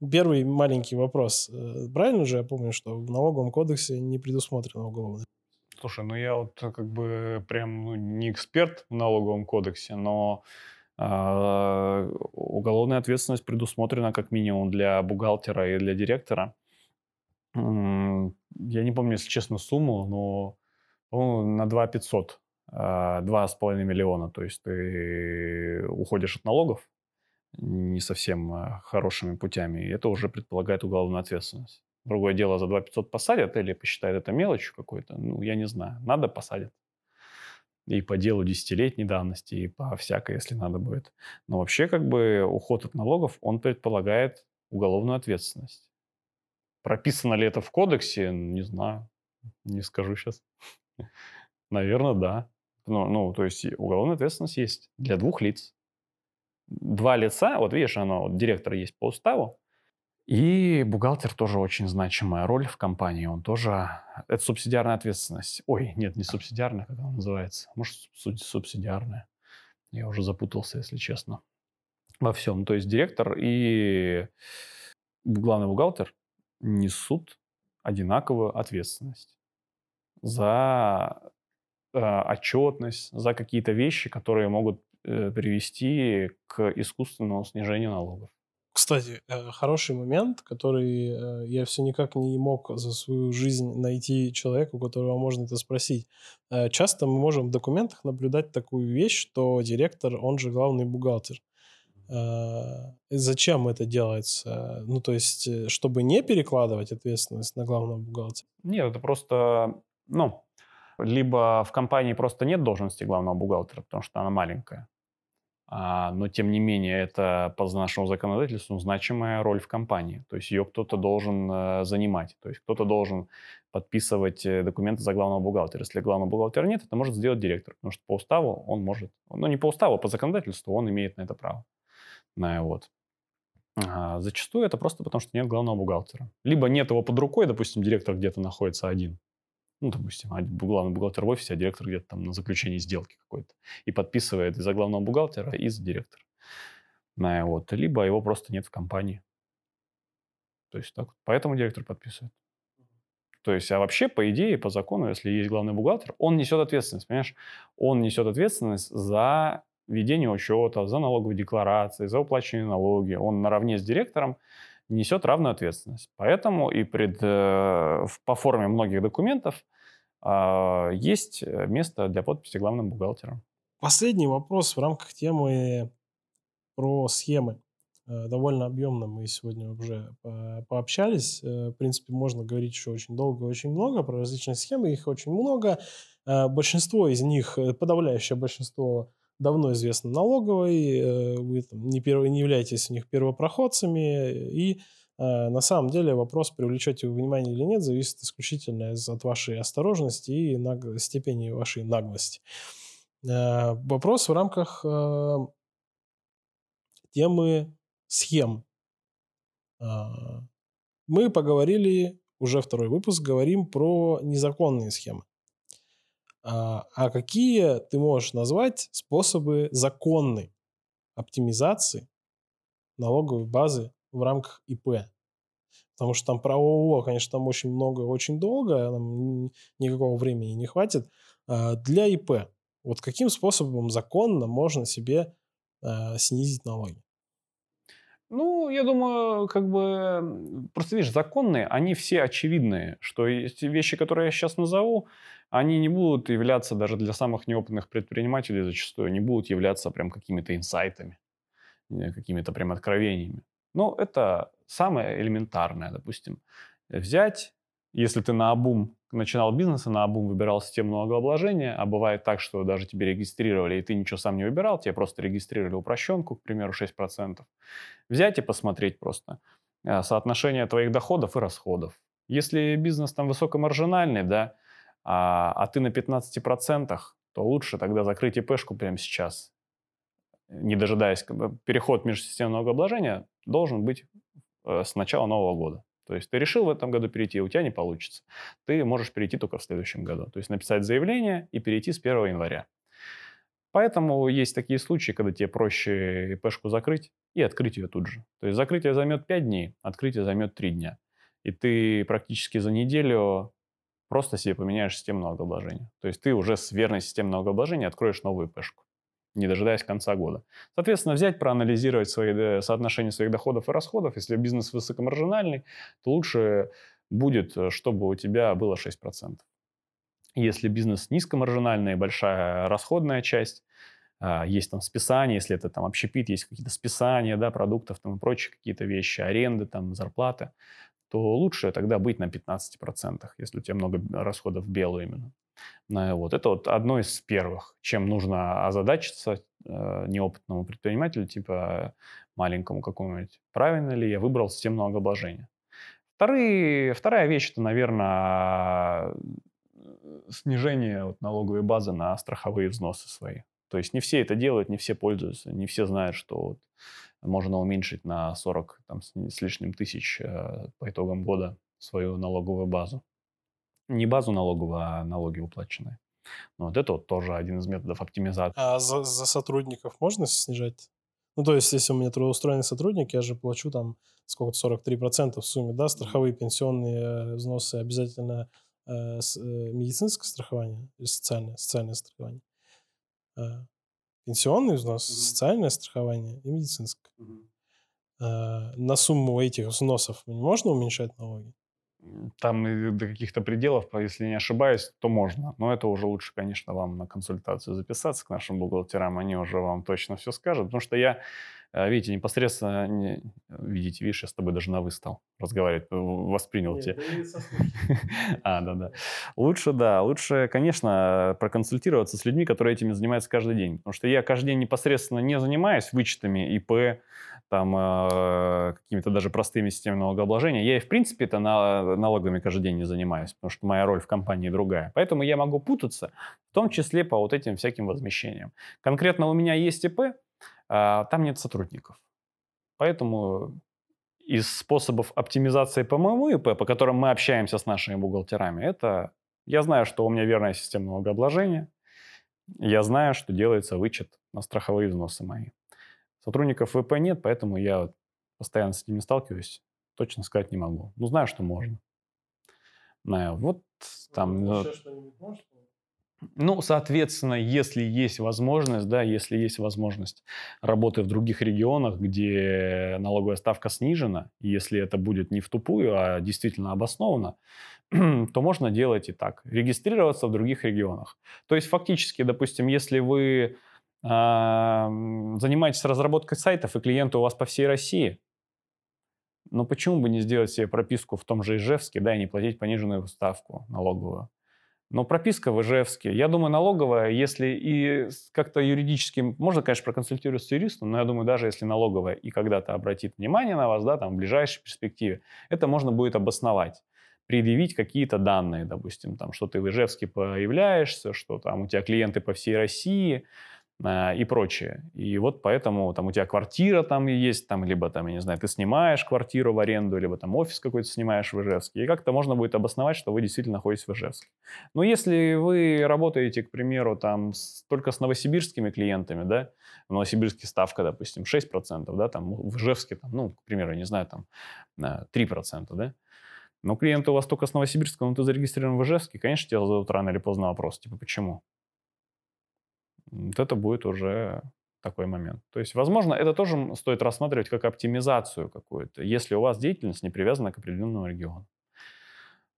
первый маленький вопрос. Правильно же я помню, что в налоговом кодексе не предусмотрено уголовное Слушай, ну я вот э, как бы прям ну, не эксперт в налоговом кодексе, но э, уголовная ответственность предусмотрена как минимум для бухгалтера и для директора. Я не помню, если честно, сумму, но по на 2 500, 2,5 миллиона. То есть ты уходишь от налогов не совсем э, хорошими путями, и это уже предполагает уголовную ответственность. Другое дело, за 2 500 посадят или посчитают это мелочью какой-то. Ну, я не знаю. Надо посадят. И по делу десятилетней давности, и по всякой, если надо будет. Но вообще, как бы, уход от налогов, он предполагает уголовную ответственность. Прописано ли это в кодексе? Не знаю. Не скажу сейчас. Наверное, да. Ну, ну, то есть уголовная ответственность есть для двух лиц. Два лица, вот видишь, оно, вот директор есть по уставу, и бухгалтер тоже очень значимая роль в компании. Он тоже... Это субсидиарная ответственность. Ой, нет, не субсидиарная, как она называется. Может, субсидиарная. Я уже запутался, если честно. Во всем. То есть директор и главный бухгалтер несут одинаковую ответственность за э, отчетность, за какие-то вещи, которые могут э, привести к искусственному снижению налогов. Кстати, э, хороший момент, который э, я все никак не мог за свою жизнь найти человека, у которого можно это спросить. Э, часто мы можем в документах наблюдать такую вещь, что директор, он же главный бухгалтер. Зачем это делается? Ну, то есть, чтобы не перекладывать ответственность на главного бухгалтера? Нет, это просто, ну, либо в компании просто нет должности главного бухгалтера, потому что она маленькая. А, но тем не менее это по нашему законодательству значимая роль в компании. То есть ее кто-то должен э, занимать. То есть кто-то должен подписывать э, документы за главного бухгалтера. Если главного бухгалтера нет, это может сделать директор, потому что по уставу он может, ну не по уставу, а по законодательству он имеет на это право. На, вот. А зачастую это просто потому, что нет главного бухгалтера. Либо нет его под рукой, допустим, директор где-то находится один ну, допустим, главный бухгалтер в офисе, а директор где-то там на заключении сделки какой-то. И подписывает из-за главного бухгалтера, и за директора. На, вот. Либо его просто нет в компании. То есть так. Поэтому директор подписывает. То есть, а вообще, по идее, по закону, если есть главный бухгалтер, он несет ответственность, понимаешь? Он несет ответственность за ведение учета, за налоговые декларации, за уплачивание налоги. Он наравне с директором несет равную ответственность. Поэтому и пред, э, по форме многих документов а, есть э, место для подписи главным бухгалтером. Последний вопрос в рамках темы про схемы. Э, довольно объемно мы сегодня уже пообщались. В принципе, можно говорить еще очень долго, очень много про различные схемы. Их очень много. Большинство из них, подавляющее большинство давно известны налоговой, э, вы там, не, перв... не являетесь у них первопроходцами, и э, на самом деле вопрос, привлечете вы внимание или нет, зависит исключительно от вашей осторожности и наг... степени вашей наглости. Э, вопрос в рамках темы схем. Мы поговорили, уже второй выпуск, говорим про незаконные схемы. А, а какие ты можешь назвать способы законной оптимизации налоговой базы в рамках ИП? Потому что там про ООО, конечно, там очень много, очень долго, нам никакого времени не хватит. А, для ИП, вот каким способом законно можно себе а, снизить налоги? Ну, я думаю, как бы, просто видишь, законные, они все очевидные, что эти вещи, которые я сейчас назову, они не будут являться даже для самых неопытных предпринимателей зачастую, не будут являться прям какими-то инсайтами, э, какими-то прям откровениями. Но это самое элементарное, допустим, взять, если ты на обум начинал бизнес и на обум выбирал систему налогообложения, а бывает так, что даже тебе регистрировали, и ты ничего сам не выбирал, тебе просто регистрировали упрощенку, к примеру, 6%. Взять и посмотреть просто э, соотношение твоих доходов и расходов. Если бизнес там высокомаржинальный, да, а, а ты на 15%, то лучше тогда закрыть ИПшку прямо сейчас, не дожидаясь. Переход межсистемного налогообложения должен быть э, с начала Нового года. То есть ты решил в этом году перейти, у тебя не получится. Ты можешь перейти только в следующем году. То есть написать заявление и перейти с 1 января. Поэтому есть такие случаи, когда тебе проще ИПшку закрыть и открыть ее тут же. То есть закрытие займет 5 дней, открытие займет 3 дня. И ты практически за неделю просто себе поменяешь систему налогообложения. То есть ты уже с верной системой налогообложения откроешь новую ИПшку не дожидаясь конца года. Соответственно, взять, проанализировать свои э, соотношения своих доходов и расходов. Если бизнес высокомаржинальный, то лучше будет, э, чтобы у тебя было 6%. Если бизнес низкомаржинальный, большая расходная часть, а, есть там списания, если это там общепит, есть какие-то списания да, продуктов там, и прочие какие-то вещи, аренды, там, зарплаты, то лучше тогда быть на 15%, если у тебя много расходов белые именно. Вот. Это вот одно из первых, чем нужно озадачиться э, неопытному предпринимателю, типа маленькому какому-нибудь. Правильно ли я выбрал систему налогообложения? Вторые, вторая вещь, это, наверное, снижение вот, налоговой базы на страховые взносы свои. То есть не все это делают, не все пользуются, не все знают, что вот можно уменьшить на 40 там, с лишним тысяч э, по итогам года свою налоговую базу не базу налоговую, а налоги уплаченные. Ну, вот это вот тоже один из методов оптимизации. А за, за сотрудников можно снижать? Ну, то есть, если у меня трудоустроенный сотрудник, я же плачу там сколько-то, 43% в сумме, да, страховые пенсионные э, взносы, обязательно э, с, э, медицинское страхование или социальное, социальное страхование. Э, пенсионный взнос, mm-hmm. социальное страхование и медицинское. Mm-hmm. Э, на сумму этих взносов можно уменьшать налоги? Там до каких-то пределов, если не ошибаюсь, то можно. Но это уже лучше, конечно, вам на консультацию записаться к нашим бухгалтерам. Они уже вам точно все скажут. Потому что я, э, видите, непосредственно, не, видите, видишь, я с тобой даже на «вы» стал разговаривать, воспринял тебя. А, да-да. Лучше, да, лучше, конечно, проконсультироваться с людьми, которые этими занимаются каждый день. Потому что я каждый день непосредственно не занимаюсь вычетами ИП, там э, какими-то даже простыми системами налогообложения. Я и в принципе это на, налогами каждый день не занимаюсь, потому что моя роль в компании другая. Поэтому я могу путаться, в том числе по вот этим всяким возмещениям. Конкретно у меня есть ИП, э, там нет сотрудников. Поэтому из способов оптимизации по моему ИП, по которым мы общаемся с нашими бухгалтерами, это я знаю, что у меня верная система налогообложения, я знаю, что делается вычет на страховые взносы мои. Сотрудников ВП нет, поэтому я постоянно с ними сталкиваюсь. Точно сказать не могу. Ну, знаю, что можно. Ну, вот там... Ну, ну, соответственно, если есть возможность, да, если есть возможность работы в других регионах, где налоговая ставка снижена, если это будет не в тупую, а действительно обоснованно, то можно делать и так. Регистрироваться в других регионах. То есть фактически, допустим, если вы занимаетесь разработкой сайтов, и клиенты у вас по всей России, но почему бы не сделать себе прописку в том же Ижевске, да, и не платить пониженную ставку налоговую? Но прописка в Ижевске, я думаю, налоговая, если и как-то юридически, можно, конечно, проконсультироваться с юристом, но я думаю, даже если налоговая и когда-то обратит внимание на вас, да, там, в ближайшей перспективе, это можно будет обосновать. Предъявить какие-то данные, допустим, там, что ты в Ижевске появляешься, что там у тебя клиенты по всей России, а, и прочее. И вот поэтому там у тебя квартира там есть, там, либо там, я не знаю, ты снимаешь квартиру в аренду, либо там офис какой-то снимаешь в Ижевске. И как-то можно будет обосновать, что вы действительно находитесь в Ижевске. Но если вы работаете, к примеру, там с, только с новосибирскими клиентами, да, в Новосибирске ставка, допустим, 6%, да, там в Ижевске, там, ну, к примеру, я не знаю, там 3%, да, но клиенты у вас только с Новосибирска, но ты зарегистрирован в Ижевске, конечно, тебя зададут рано или поздно вопрос, типа, почему? Вот это будет уже такой момент. То есть, возможно, это тоже стоит рассматривать как оптимизацию какую-то, если у вас деятельность не привязана к определенному региону.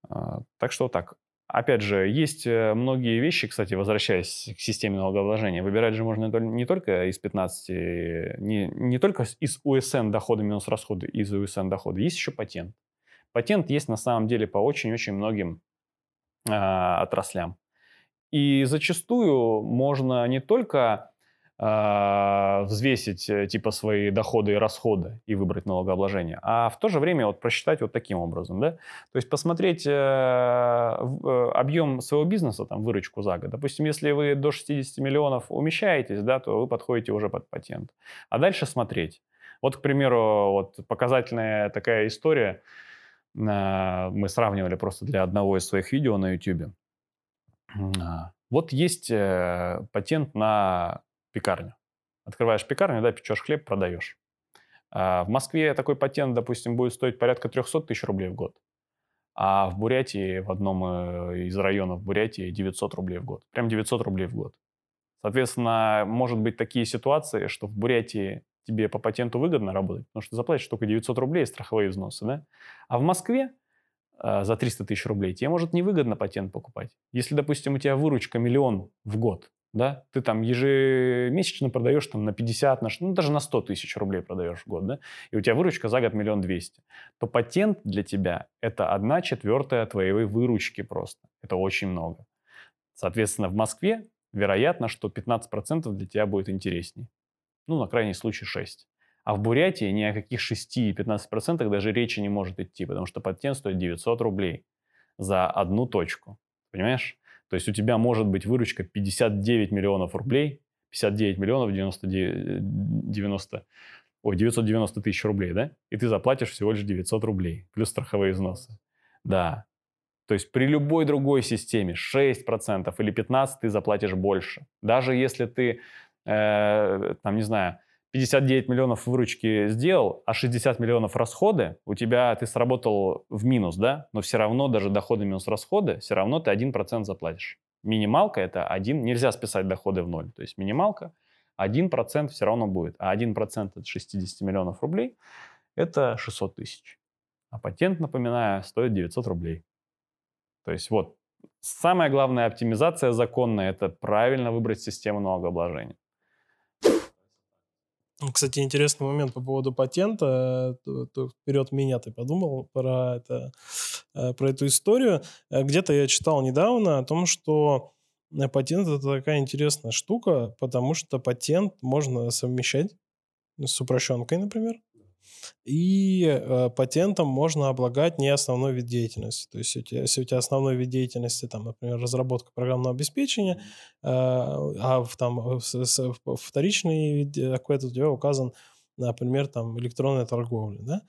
А, так что так. Опять же, есть э, многие вещи, кстати, возвращаясь к системе налогообложения, выбирать же можно не только из 15, не, не только из УСН дохода минус расходы, из УСН дохода, есть еще патент. Патент есть на самом деле по очень-очень многим э, отраслям. И зачастую можно не только э, взвесить типа свои доходы и расходы и выбрать налогообложение, а в то же время вот просчитать вот таким образом, да, то есть посмотреть э, э, объем своего бизнеса, там, выручку за год. Допустим, если вы до 60 миллионов умещаетесь, да, то вы подходите уже под патент. А дальше смотреть. Вот, к примеру, вот показательная такая история, э, мы сравнивали просто для одного из своих видео на YouTube. А, вот есть э, патент на пекарню. Открываешь пекарню, да, печешь хлеб, продаешь. А в Москве такой патент, допустим, будет стоить порядка 300 тысяч рублей в год. А в Бурятии, в одном э, из районов Бурятии, 900 рублей в год. Прям 900 рублей в год. Соответственно, может быть такие ситуации, что в Бурятии тебе по патенту выгодно работать, потому что заплатишь только 900 рублей страховые взносы, да? А в Москве за 300 тысяч рублей, тебе может невыгодно патент покупать. Если, допустим, у тебя выручка миллион в год, да, ты там ежемесячно продаешь там на 50, на, ну даже на 100 тысяч рублей продаешь в год, да, и у тебя выручка за год миллион двести, то патент для тебя это одна четвертая твоей выручки просто. Это очень много. Соответственно, в Москве вероятно, что 15% для тебя будет интереснее. Ну, на крайний случай 6. А в Бурятии ни о каких 6-15% даже речи не может идти, потому что патент стоит 900 рублей за одну точку. Понимаешь? То есть у тебя может быть выручка 59 миллионов рублей, 59 миллионов 99, 90, ой, 990 тысяч рублей, да? И ты заплатишь всего лишь 900 рублей, плюс страховые взносы. Да. То есть при любой другой системе 6% или 15% ты заплатишь больше. Даже если ты, э, там, не знаю, 59 миллионов выручки сделал, а 60 миллионов расходы, у тебя ты сработал в минус, да, но все равно даже доходы минус расходы, все равно ты 1% заплатишь. Минималка это 1, нельзя списать доходы в ноль, то есть минималка 1% все равно будет, а 1% от 60 миллионов рублей это 600 тысяч. А патент, напоминаю, стоит 900 рублей. То есть вот, самая главная оптимизация законная – это правильно выбрать систему налогообложения. Кстати, интересный момент по поводу патента. Вперед меня ты подумал про, это, э, про эту историю. Э, где-то я читал недавно о том, что э, патент это такая интересная штука, потому что патент можно совмещать с упрощенкой, например. И э, патентом можно облагать не основной вид деятельности. То есть, если у тебя основной вид деятельности, там, например, разработка программного обеспечения, э, а в, там, вторичный вид какой-то у тебя указан, например, там, электронная торговля, да?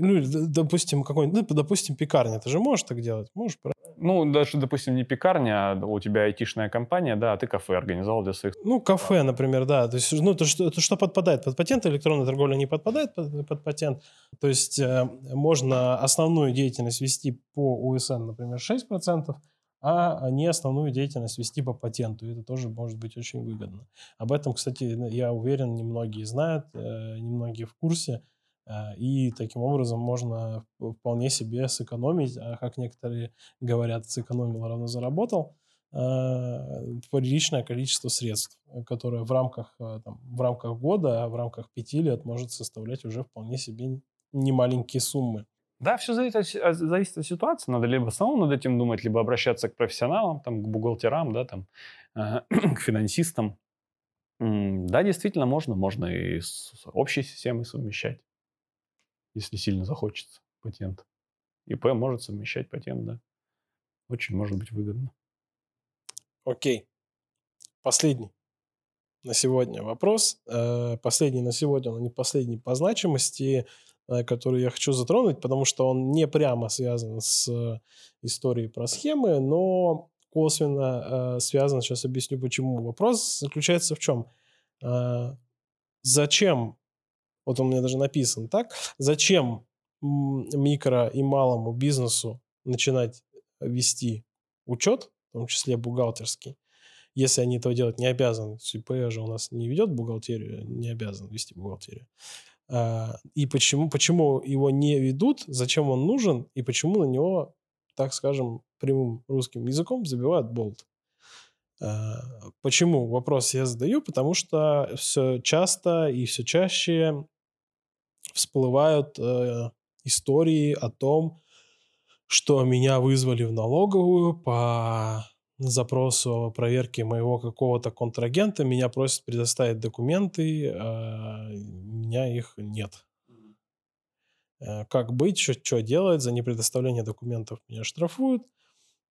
Ну, допустим, какой-нибудь, ну, допустим, пекарня. Ты же можешь так делать? Можешь, ну, даже, допустим, не пекарня, а у тебя айтишная компания, да, а ты кафе организовал для своих... Ну, кафе, например, да. То есть, ну, это что, это что подпадает под патент? Электронная торговля не подпадает под, под патент. То есть, э, можно основную деятельность вести по УСН, например, 6%, а не основную деятельность вести по патенту. Это тоже может быть очень выгодно. Об этом, кстати, я уверен, немногие знают, э, немногие в курсе. А, и таким образом можно вполне себе сэкономить, а как некоторые говорят, сэкономил равно заработал, а, приличное количество средств, которое в рамках, а, там, в рамках года, в рамках пяти лет может составлять уже вполне себе немаленькие суммы. Да, все зависит от, зависит от ситуации. Надо либо самому над этим думать, либо обращаться к профессионалам, там, к бухгалтерам, да, там, к финансистам. Да, действительно, можно. Можно и с общей системой совмещать, если сильно захочется патент. ИП может совмещать патент, да. Очень может быть выгодно. Окей. Последний на сегодня вопрос. Э, последний на сегодня, но не последний по значимости, э, который я хочу затронуть, потому что он не прямо связан с историей про схемы, но косвенно э, связан. Сейчас объясню почему. Вопрос заключается в чем? Зачем, вот он у меня даже написан так, зачем микро и малому бизнесу начинать вести учет, в том числе бухгалтерский, если они этого делать не обязаны. ИП же у нас не ведет бухгалтерию, не обязан вести бухгалтерию. А, и почему, почему его не ведут, зачем он нужен, и почему на него, так скажем, прямым русским языком забивают болт. А, почему? Вопрос я задаю, потому что все часто и все чаще всплывают э, истории о том, что меня вызвали в налоговую по запросу проверки моего какого-то контрагента, меня просят предоставить документы, а у меня их нет. Э, как быть, что, что делать за непредоставление документов? Меня штрафуют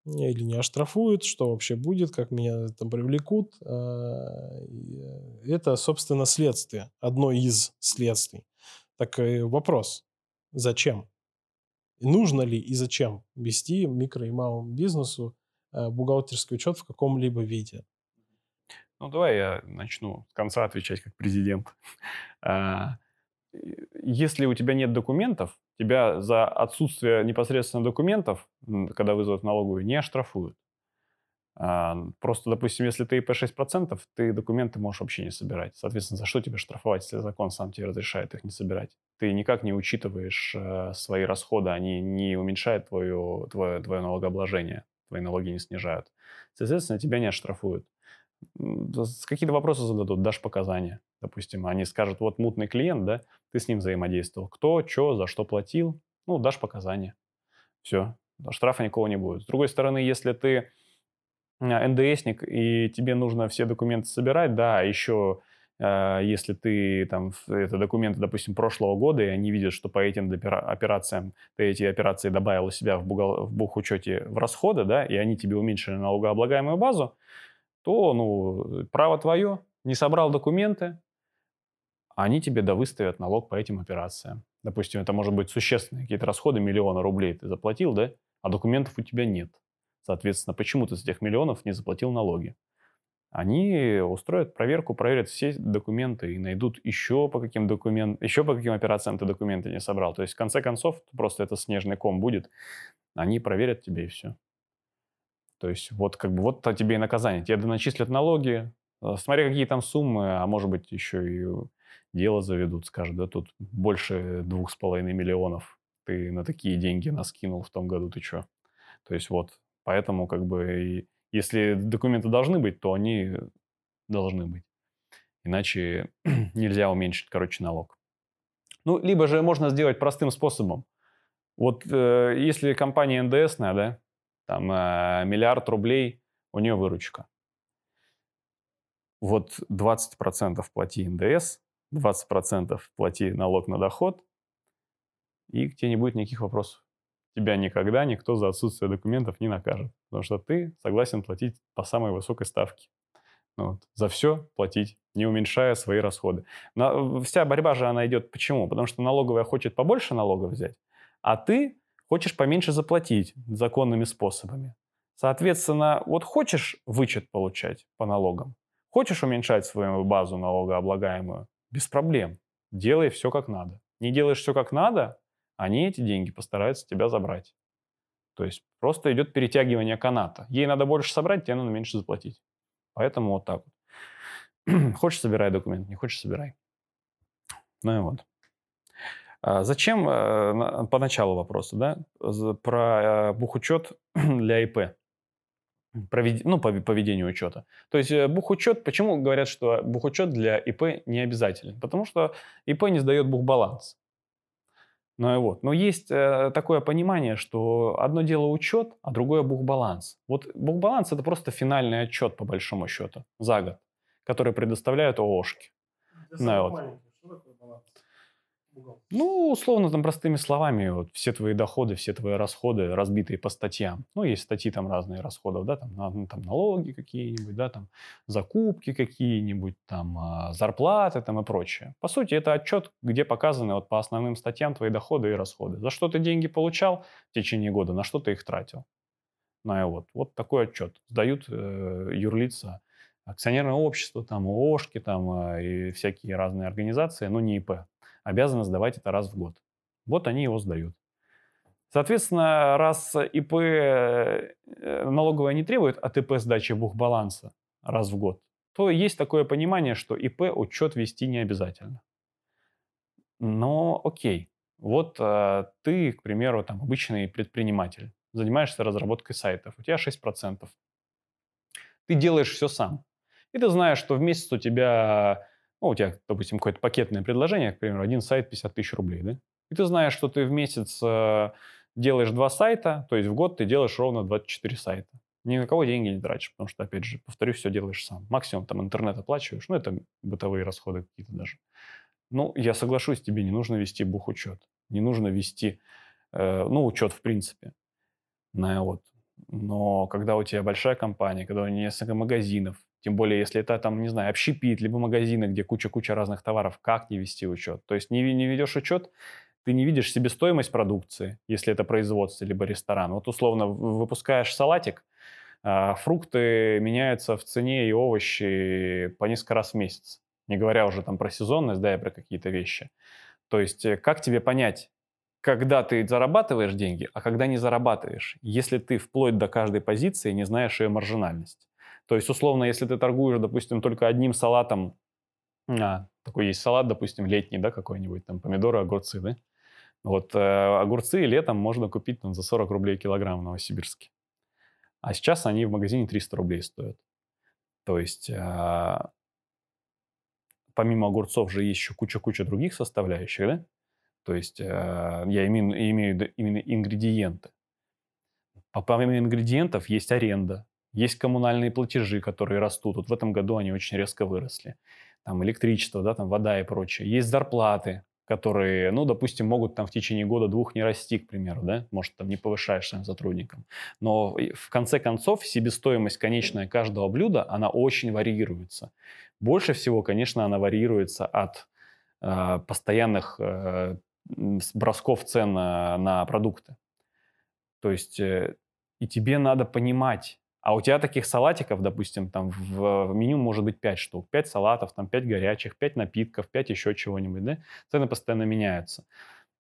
или не оштрафуют, что вообще будет, как меня там привлекут. Э, это, собственно, следствие, одно из следствий. Так вопрос, зачем? Нужно ли и зачем вести микро и малому бизнесу Э, бухгалтерский учет в каком-либо виде. Ну, давай я начну с конца отвечать как президент. А, если у тебя нет документов, тебя за отсутствие непосредственно документов, когда вызовут налоговую, не оштрафуют. А, просто, допустим, если ты ИП 6%, ты документы можешь вообще не собирать. Соответственно, за что тебе штрафовать, если закон сам тебе разрешает их не собирать? Ты никак не учитываешь э, свои расходы, они не уменьшают твое, твое, твое налогообложение твои налоги не снижают. Соответственно, тебя не оштрафуют. Какие-то вопросы зададут, дашь показания. Допустим, они скажут, вот мутный клиент, да, ты с ним взаимодействовал. Кто, что, за что платил, ну, дашь показания. Все, штрафа никого не будет. С другой стороны, если ты НДСник и тебе нужно все документы собирать, да, еще а, если ты там, это документы, допустим, прошлого года, и они видят, что по этим операциям ты эти операции добавил у себя в, бухгал... в бухучете в расходы, да, и они тебе уменьшили налогооблагаемую базу, то, ну, право твое, не собрал документы, они тебе довыставят налог по этим операциям. Допустим, это может быть существенные какие-то расходы, миллиона рублей ты заплатил, да, а документов у тебя нет. Соответственно, почему ты с этих миллионов не заплатил налоги? они устроят проверку, проверят все документы и найдут еще по каким документам, еще по каким операциям ты документы не собрал. То есть, в конце концов, просто это снежный ком будет. Они проверят тебе и все. То есть, вот как бы вот тебе и наказание. Тебе доначислят налоги, э, смотри, какие там суммы, а может быть, еще и дело заведут, скажут, да, тут больше двух с половиной миллионов ты на такие деньги наскинул в том году, ты что? То есть, вот, поэтому как бы если документы должны быть, то они должны быть. Иначе нельзя уменьшить, короче, налог. Ну, либо же можно сделать простым способом. Вот э, если компания НДСная, да, там э, миллиард рублей, у нее выручка. Вот 20% плати НДС, 20% плати налог на доход, и к тебе не будет никаких вопросов тебя никогда никто за отсутствие документов не накажет, потому что ты согласен платить по самой высокой ставке. Ну вот. За все платить, не уменьшая свои расходы. Но вся борьба же она идет почему? Потому что налоговая хочет побольше налогов взять, а ты хочешь поменьше заплатить законными способами. Соответственно, вот хочешь вычет получать по налогам, хочешь уменьшать свою базу налогооблагаемую, без проблем. Делай все как надо. Не делаешь все как надо, они эти деньги постараются тебя забрать. То есть просто идет перетягивание каната. Ей надо больше собрать, тебе надо меньше заплатить. Поэтому вот так вот. хочешь, собирай документ, не хочешь, собирай. Ну и вот. А зачем, э, по началу вопроса, да, про э, бухучет для ИП, провед... ну, по, по ведению учета. То есть э, бухучет, почему говорят, что бухучет для ИП не обязателен? Потому что ИП не сдает бухбаланс. Ну и вот. Но есть э, такое понимание, что одно дело учет, а другое бухбаланс. Вот бухбаланс это просто финальный отчет по большому счету за год, который предоставляют ООшки. Ну, вот. Ну, условно, там простыми словами, вот все твои доходы, все твои расходы, разбитые по статьям. Ну, есть статьи там разные расходов, да, там, ну, там налоги какие-нибудь, да, там закупки какие-нибудь, там а, зарплаты там и прочее. По сути, это отчет, где показаны вот по основным статьям твои доходы и расходы. За что ты деньги получал в течение года, на что ты их тратил. Ну, и вот, вот такой отчет сдают э, юрлица акционерное общество, там, ООшки, там, а, и всякие разные организации, но не ИП обязаны сдавать это раз в год. Вот они его сдают. Соответственно, раз ИП э, налоговая не требует от ИП сдачи бухбаланса раз в год, то есть такое понимание, что ИП учет вести не обязательно. Но окей, вот э, ты, к примеру, там обычный предприниматель, занимаешься разработкой сайтов, у тебя 6%. Ты делаешь все сам. И ты знаешь, что в месяц у тебя ну, у тебя, допустим, какое-то пакетное предложение, к примеру, один сайт 50 тысяч рублей, да? И ты знаешь, что ты в месяц э, делаешь два сайта, то есть в год ты делаешь ровно 24 сайта. Ни на кого деньги не тратишь, потому что, опять же, повторюсь, все делаешь сам. Максимум там интернет оплачиваешь, ну, это бытовые расходы какие-то даже. Ну, я соглашусь, тебе не нужно вести бухучет, не нужно вести, э, ну, учет в принципе. На, вот. Но когда у тебя большая компания, когда у тебя несколько магазинов, тем более, если это там, не знаю, общепит, либо магазины, где куча-куча разных товаров, как не вести учет? То есть не, не ведешь учет, ты не видишь себестоимость продукции, если это производство, либо ресторан. Вот условно выпускаешь салатик, а фрукты меняются в цене и овощи по несколько раз в месяц. Не говоря уже там про сезонность, да, и про какие-то вещи. То есть э, как тебе понять, когда ты зарабатываешь деньги, а когда не зарабатываешь, если ты вплоть до каждой позиции не знаешь ее маржинальность. То есть, условно, если ты торгуешь, допустим, только одним салатом, а, такой есть салат, допустим, летний, да, какой-нибудь, там, помидоры, огурцы, да? Вот э, огурцы летом можно купить там, за 40 рублей килограмм в Новосибирске. А сейчас они в магазине 300 рублей стоят. То есть, э, помимо огурцов же есть еще куча-куча других составляющих, да? То есть, э, я имею, имею именно ингредиенты. Помимо ингредиентов есть аренда, есть коммунальные платежи, которые растут. Вот в этом году они очень резко выросли. Там электричество, да, там вода и прочее. Есть зарплаты, которые, ну, допустим, могут там в течение года-двух не расти, к примеру, да, может, там не повышаешь своим сотрудникам. Но в конце концов себестоимость конечная каждого блюда, она очень варьируется. Больше всего, конечно, она варьируется от э, постоянных э, бросков цен на, на продукты. То есть э, и тебе надо понимать, а у тебя таких салатиков, допустим, там в меню может быть 5 штук. 5 салатов, там 5 горячих, 5 напитков, 5 еще чего-нибудь, да? Цены постоянно меняются.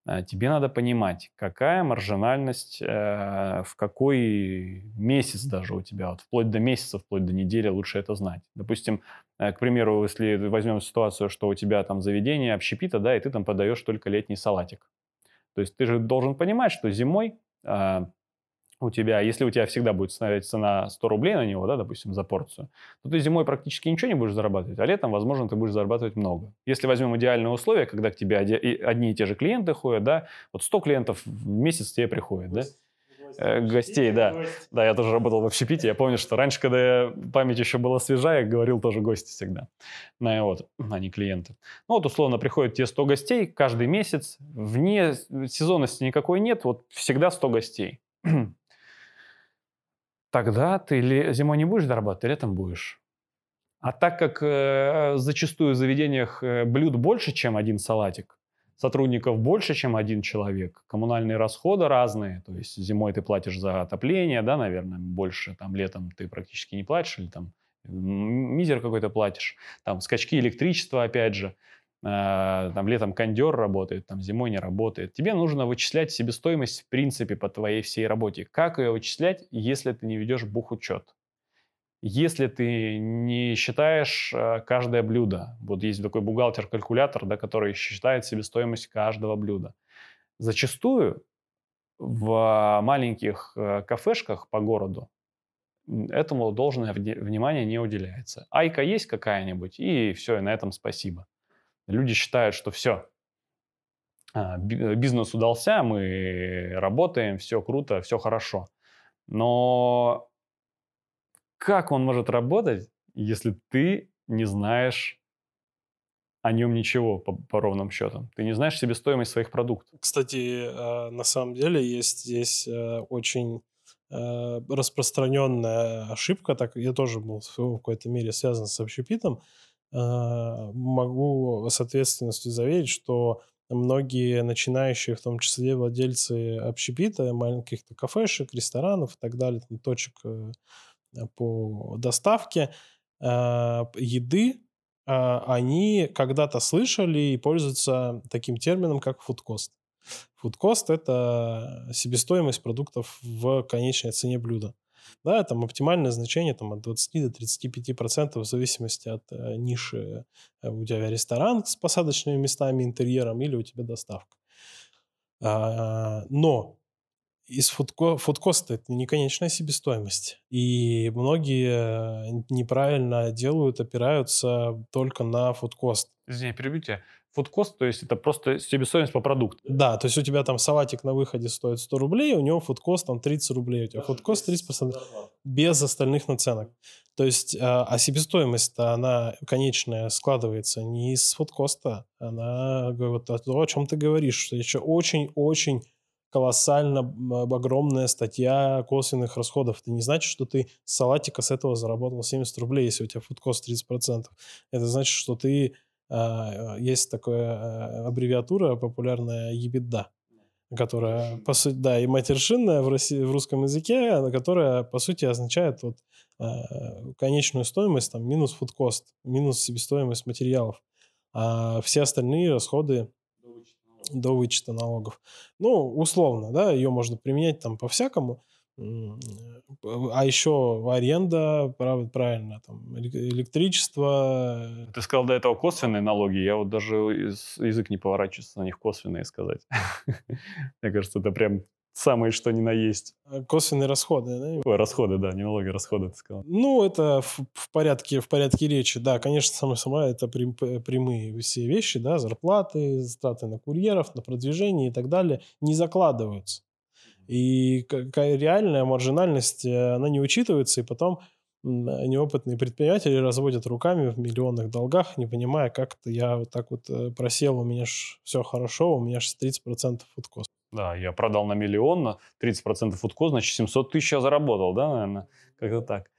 А, тебе надо понимать, какая маржинальность, э, в какой месяц даже у тебя, вот вплоть до месяца, вплоть до недели лучше это знать. Допустим, э, к примеру, если возьмем ситуацию, что у тебя там заведение общепита, да, и ты там подаешь только летний салатик. То есть ты же должен понимать, что зимой а, у тебя, если у тебя всегда будет ставить цена 100 рублей на него, да, допустим, за порцию, то ты зимой практически ничего не будешь зарабатывать, а летом, возможно, ты будешь зарабатывать много. Если возьмем идеальные условия, когда к тебе одни и те же клиенты ходят, да, вот 100 клиентов в месяц тебе приходит, да, э, гостей, да. Гость. Да, я тоже работал в общепите. Я помню, что раньше, когда память еще была свежая, говорил тоже гости всегда. Ну, вот, а не клиенты. Ну, вот, условно, приходят те 100 гостей каждый месяц. Вне сезонности никакой нет, вот всегда 100 гостей. тогда ты зимой не будешь зарабатывать, ты летом будешь. А так как э, зачастую в заведениях э, блюд больше, чем один салатик, сотрудников больше, чем один человек, коммунальные расходы разные, то есть зимой ты платишь за отопление, да, наверное, больше, там летом ты практически не платишь, или там мизер какой-то платишь, там скачки электричества, опять же, э, там летом кондер работает, там зимой не работает. Тебе нужно вычислять себестоимость в принципе по твоей всей работе. Как ее вычислять, если ты не ведешь бухучет? Если ты не считаешь э, каждое блюдо, вот есть такой бухгалтер-калькулятор, да, который считает себестоимость каждого блюда. Зачастую в маленьких э, кафешках по городу этому должное внимание не уделяется. Айка есть какая-нибудь, и все, и на этом спасибо. Люди считают, что все, а, бизнес удался, мы работаем, все круто, все хорошо. Но как он может работать, если ты не знаешь о нем ничего по, по ровным счетам. Ты не знаешь себестоимость своих продуктов. Кстати, э, на самом деле есть здесь э, очень э, распространенная ошибка. Так я тоже был в какой-то мере связан с общепитом. Могу с ответственностью заверить, что многие начинающие, в том числе владельцы общепита, маленьких кафешек, ресторанов и так далее, там, точек по доставке еды, а, они когда-то слышали и пользуются таким термином, как фудкост. Фудкост – это себестоимость продуктов в конечной цене блюда. Да, там оптимальное значение там, от 20 до 35 процентов в зависимости от э, ниши. Э, у тебя ресторан с посадочными местами, интерьером или у тебя доставка. А, но из фудко, фудкоста это не конечная себестоимость. И многие э, неправильно делают, опираются только на фудкост. Извини, перебью Фудкост, то есть это просто себестоимость по продукту. Да, то есть у тебя там салатик на выходе стоит 100 рублей, у него фудкост там 30 рублей, у тебя фудкост 30% без остальных наценок. То есть, а, а себестоимость она конечная складывается не из фудкоста, она вот то, о чем ты говоришь, что еще очень-очень колоссально огромная статья косвенных расходов. Это не значит, что ты с салатика с этого заработал 70 рублей, если у тебя фудкост 30%. Это значит, что ты... Э, есть такая э, аббревиатура популярная ебеда, которая, по сути, да, и матершинная в, России, в русском языке, которая, по сути, означает вот, э, конечную стоимость, там, минус фудкост, минус себестоимость материалов. А все остальные расходы до вычета налогов. Ну, условно, да, ее можно применять там по-всякому. А еще аренда, правильно, там, электричество. Ты сказал до этого косвенные налоги, я вот даже язык не поворачивается на них косвенные сказать. Мне кажется, это прям самые что ни на есть. А, косвенные расходы, да? Ой, расходы, да, не налоги, расходы, ты сказал. Ну, это в, в, порядке, в порядке речи, да, конечно, самое самое, это прям, прямые все вещи, да, зарплаты, затраты на курьеров, на продвижение и так далее не закладываются. И какая реальная маржинальность, э, она не учитывается, и потом неопытные предприниматели разводят руками в миллионных долгах, не понимая, как-то я вот так вот э, просел, у меня же все хорошо, у меня же 30% фудкост. Да, я продал на миллион, на 30% фудко, значит, 700 тысяч я заработал, да, наверное, как-то так.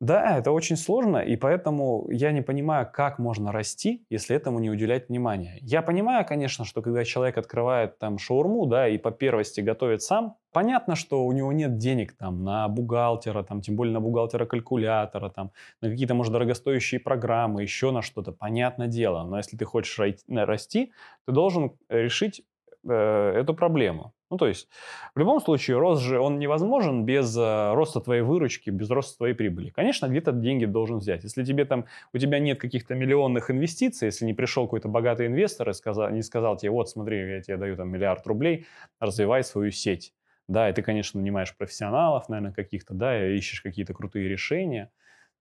Да, это очень сложно, и поэтому я не понимаю, как можно расти, если этому не уделять внимания. Я понимаю, конечно, что когда человек открывает там шаурму, да, и по первости готовит сам, понятно, что у него нет денег там на бухгалтера, там, тем более на бухгалтера-калькулятора, там, на какие-то, может, дорогостоящие программы, еще на что-то, понятное дело. Но если ты хочешь расти, ты должен решить э, эту проблему. Ну, то есть, в любом случае, рост же, он невозможен без э, роста твоей выручки, без роста твоей прибыли. Конечно, где-то деньги должен взять. Если тебе там, у тебя нет каких-то миллионных инвестиций, если не пришел какой-то богатый инвестор и сказал, не сказал тебе, вот, смотри, я тебе даю там миллиард рублей, развивай свою сеть. Да, и ты, конечно, нанимаешь профессионалов, наверное, каких-то, да, и ищешь какие-то крутые решения.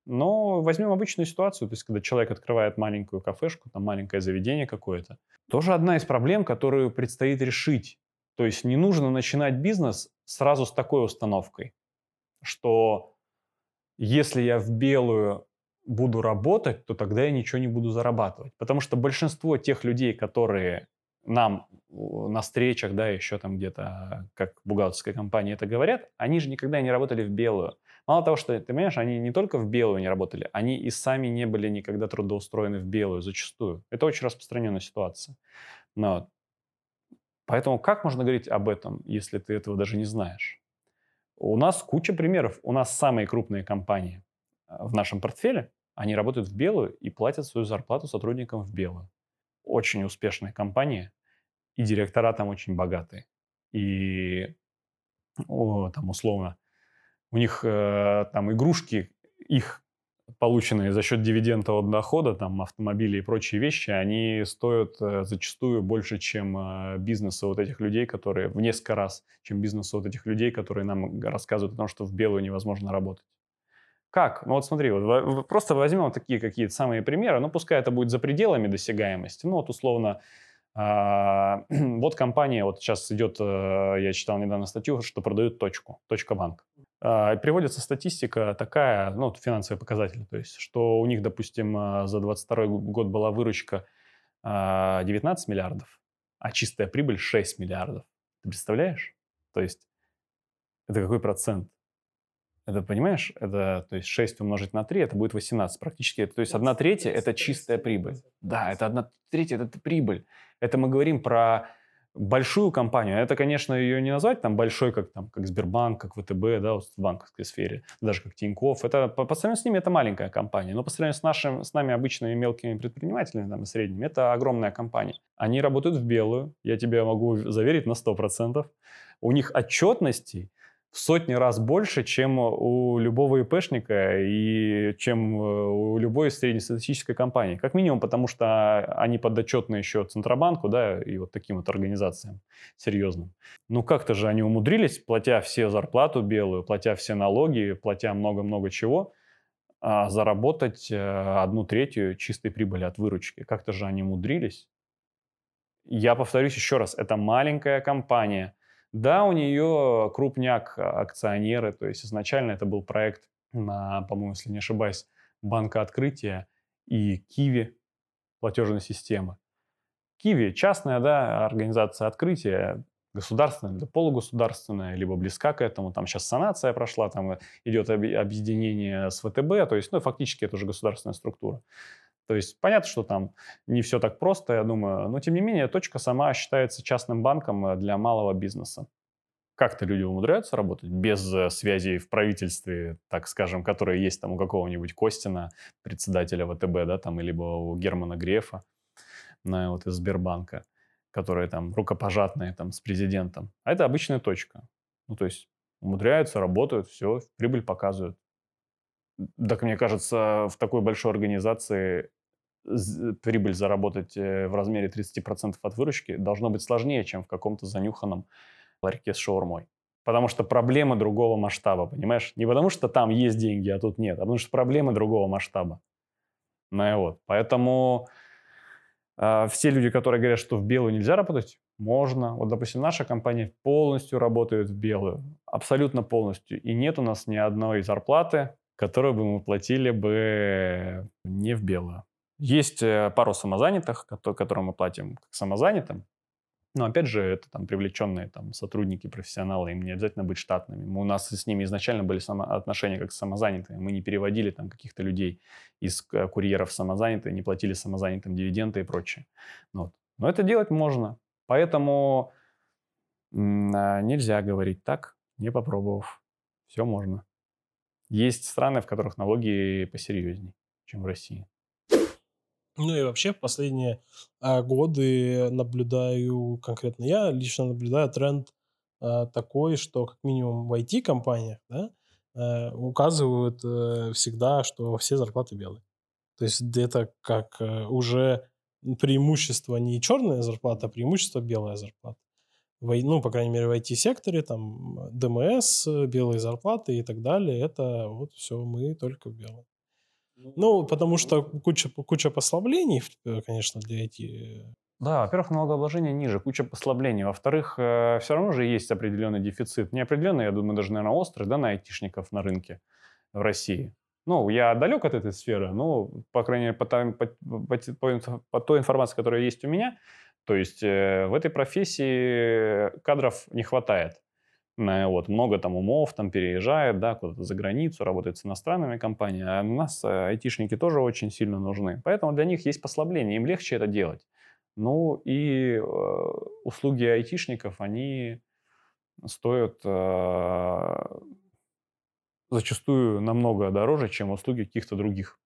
Но возьмем обычную ситуацию, то есть когда человек открывает маленькую кафешку, там маленькое заведение какое-то, тоже одна из проблем, которую предстоит решить. То есть не нужно начинать бизнес сразу с такой установкой, что если я в белую буду работать, то тогда я ничего не буду зарабатывать. Потому что большинство тех людей, которые нам на встречах, да, еще там где-то, как бухгалтерская компания это говорят, они же никогда не работали в белую. Мало того, что, ты понимаешь, они не только в белую не работали, они и сами не были никогда трудоустроены в белую зачастую. Это очень распространенная ситуация. Но Поэтому как можно говорить об этом, если ты этого даже не знаешь? У нас куча примеров. У нас самые крупные компании э, в нашем портфеле, они работают в белую и платят свою зарплату сотрудникам в белую. Очень успешные компании, и директора там очень богатые. И о, там условно у них э, там игрушки их полученные за счет дивидендного дохода, там автомобили и прочие вещи, они стоят э, зачастую больше, чем э, бизнесы вот этих людей, которые в несколько раз, чем бизнесы вот этих людей, которые нам рассказывают о том, что в белую невозможно работать. Как? Ну вот смотри, вот просто возьмем вот такие какие-то самые примеры, ну пускай это будет за пределами досягаемости, ну вот условно А, вот компания, вот сейчас идет, э, я читал недавно статью, что продают точку, точка банк. А, приводится статистика такая, ну, финансовые показатели, то есть, что у них, допустим, а, за 22 год была выручка 19 миллиардов, а чистая прибыль 6 миллиардов. Ты представляешь? То есть, это какой процент? Это, понимаешь, это, то есть 6 умножить на 3, это будет 18 практически. То есть 1 третья – это чистая прибыль. Да, это 1 третья – это прибыль. Это мы говорим про большую компанию. Это, конечно, ее не назвать там большой, как, там, как Сбербанк, как ВТБ, да, в банковской сфере, даже как Тинькофф. Это, по, по сравнению с ними это маленькая компания. Но по сравнению с, нашим, с нами обычными мелкими предпринимателями, там, средними, это огромная компания. Они работают в белую, я тебе могу заверить на 100%. У них отчетности в сотни раз больше, чем у любого ИПшника и чем э, у любой среднестатистической компании. Как минимум, потому что они подотчетны еще Центробанку, да, и вот таким вот организациям серьезным. Ну как-то же они умудрились, платя все зарплату белую, платя все налоги, платя много-много чего, а заработать э, одну третью чистой прибыли от выручки. Как-то же они умудрились. Я повторюсь еще раз, это маленькая компания – да, у нее крупняк а, акционеры, то есть изначально это был проект на, по-моему, если не ошибаюсь, банка открытия и Киви платежной системы. Киви частная да, организация открытия, государственная, да, полугосударственная, либо близка к этому. Там сейчас санация прошла, там идет объединение с ВТБ, то есть, ну, фактически это уже государственная структура. То есть понятно, что там не все так просто, я думаю, но тем не менее точка сама считается частным банком э, для малого бизнеса. Как-то люди умудряются работать без э, связей в правительстве, так скажем, которые есть там у какого-нибудь Костина, председателя ВТБ, да, там, либо у Германа Грефа, на, вот из Сбербанка, которые там рукопожатные там с президентом. А это обычная точка. Ну, то есть умудряются, работают, все, прибыль показывают. Так мне кажется, в такой большой организации прибыль заработать э, в размере 30% от выручки должно быть сложнее, чем в каком-то занюханном ларьке с шаурмой. Потому что проблемы другого масштаба, понимаешь? Не потому что там есть деньги, а тут нет, а потому что проблемы другого масштаба. Ну и вот. Поэтому э, все люди, которые говорят, что в белую нельзя работать, можно. Вот, допустим, наша компания полностью работает в белую. Абсолютно полностью. И нет у нас ни одной зарплаты, которую бы мы платили бы не в белую. Есть э, пару самозанятых, которым мы платим как самозанятым. Но опять же, это там привлеченные там, сотрудники, профессионалы, им не обязательно быть штатными. Мы, у нас с ними изначально были само, отношения как с самозанятыми. Мы не переводили там каких-то людей из э, курьеров самозанятые, не платили самозанятым дивиденды и прочее. Вот. Но это делать можно. Поэтому а, нельзя говорить так, не попробовав. Все можно. Есть страны, в которых налоги посерьезнее, чем в России. Ну и вообще в последние а, годы наблюдаю, конкретно я лично наблюдаю тренд а, такой, что как минимум в IT-компаниях да, а, указывают а, всегда, что все зарплаты белые. То есть это как а, уже преимущество не черная зарплата, а преимущество белая зарплата. Ну, по крайней мере, в IT-секторе, там, ДМС, белые зарплаты и так далее, это вот все мы только в белом. Ну, потому что куча, куча послаблений, э, конечно, для IT. Да, во-первых, налогообложение ниже, куча послаблений. Во-вторых, э, все равно же есть определенный дефицит. Не определенный, я думаю, даже, наверное, острый, да, на айтишников на рынке в России. Ну, я далек от этой сферы, но, по крайней мере, по, по, по, по той информации, которая есть у меня, то есть э, в этой профессии кадров не хватает. Вот, много там умов там переезжает, да, куда-то за границу, работает с иностранными компаниями, а у нас э, айтишники тоже очень сильно нужны. Поэтому для них есть послабление, им легче это делать. Ну и э, услуги айтишников, они стоят э, зачастую намного дороже, чем услуги каких-то других,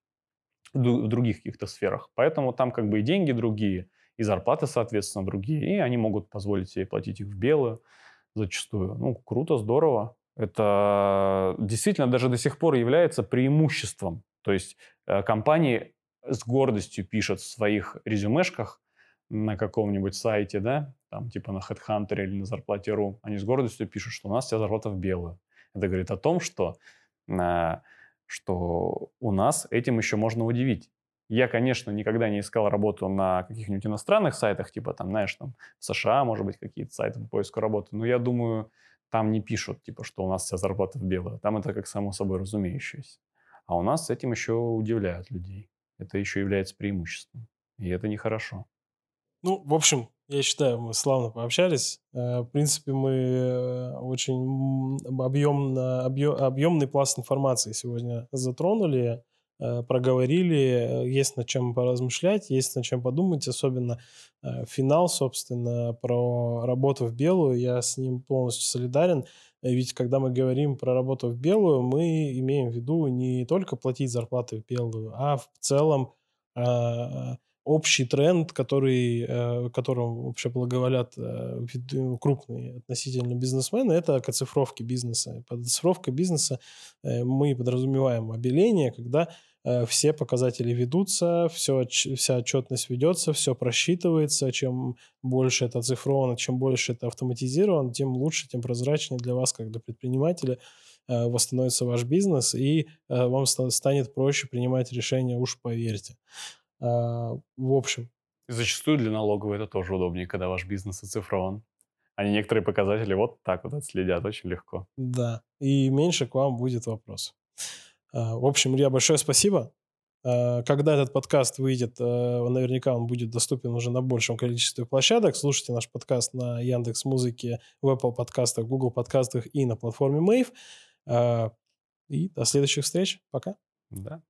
в других каких-то сферах. Поэтому там как бы и деньги другие, и зарплаты, соответственно, другие, и они могут позволить себе платить их в белую зачастую. Ну, круто, здорово. Это действительно даже до сих пор является преимуществом. То есть э, компании с гордостью пишут в своих резюмешках на каком-нибудь сайте, да, там типа на HeadHunter или на зарплате.ру, они с гордостью пишут, что у нас вся зарплата в белую. Это говорит о том, что, э, что у нас этим еще можно удивить. Я, конечно, никогда не искал работу на каких-нибудь иностранных сайтах, типа там, знаешь, там США, может быть, какие-то сайты по поиску работы. Но я думаю, там не пишут, типа, что у нас вся зарплата в белую. Там это как само собой разумеющееся. А у нас с этим еще удивляют людей. Это еще является преимуществом. И это нехорошо. Ну, в общем, я считаю, мы славно пообщались. Э, в принципе, мы э, очень объемно, объемный пласт информации сегодня затронули, проговорили. Есть над чем поразмышлять, есть над чем подумать, особенно финал, собственно, про работу в белую. Я с ним полностью солидарен. Ведь когда мы говорим про работу в белую, мы имеем в виду не только платить зарплаты в белую, а в целом общий тренд, который, э, которым вообще благоволят э, э, крупные относительно бизнесмены, это к оцифровке бизнеса. Под оцифровкой бизнеса мы подразумеваем обеление, когда все показатели ведутся, все, вся отчетность ведется, все просчитывается. Чем больше это оцифровано, чем больше это автоматизировано, тем лучше, тем прозрачнее для вас, как для предпринимателя, восстановится ваш бизнес, и вам станет проще принимать решения, уж поверьте. А, в общем. Зачастую для налоговой это тоже удобнее, когда ваш бизнес оцифрован. Они некоторые показатели вот так вот отследят очень легко. Да, и меньше к вам будет вопрос. А, в общем, Илья, большое спасибо. А, когда этот подкаст выйдет, наверняка он будет доступен уже на большем количестве площадок. Слушайте наш подкаст на Яндекс Музыке, в Apple подкастах, Google подкастах и на платформе Mave. И до следующих встреч. Пока. Да.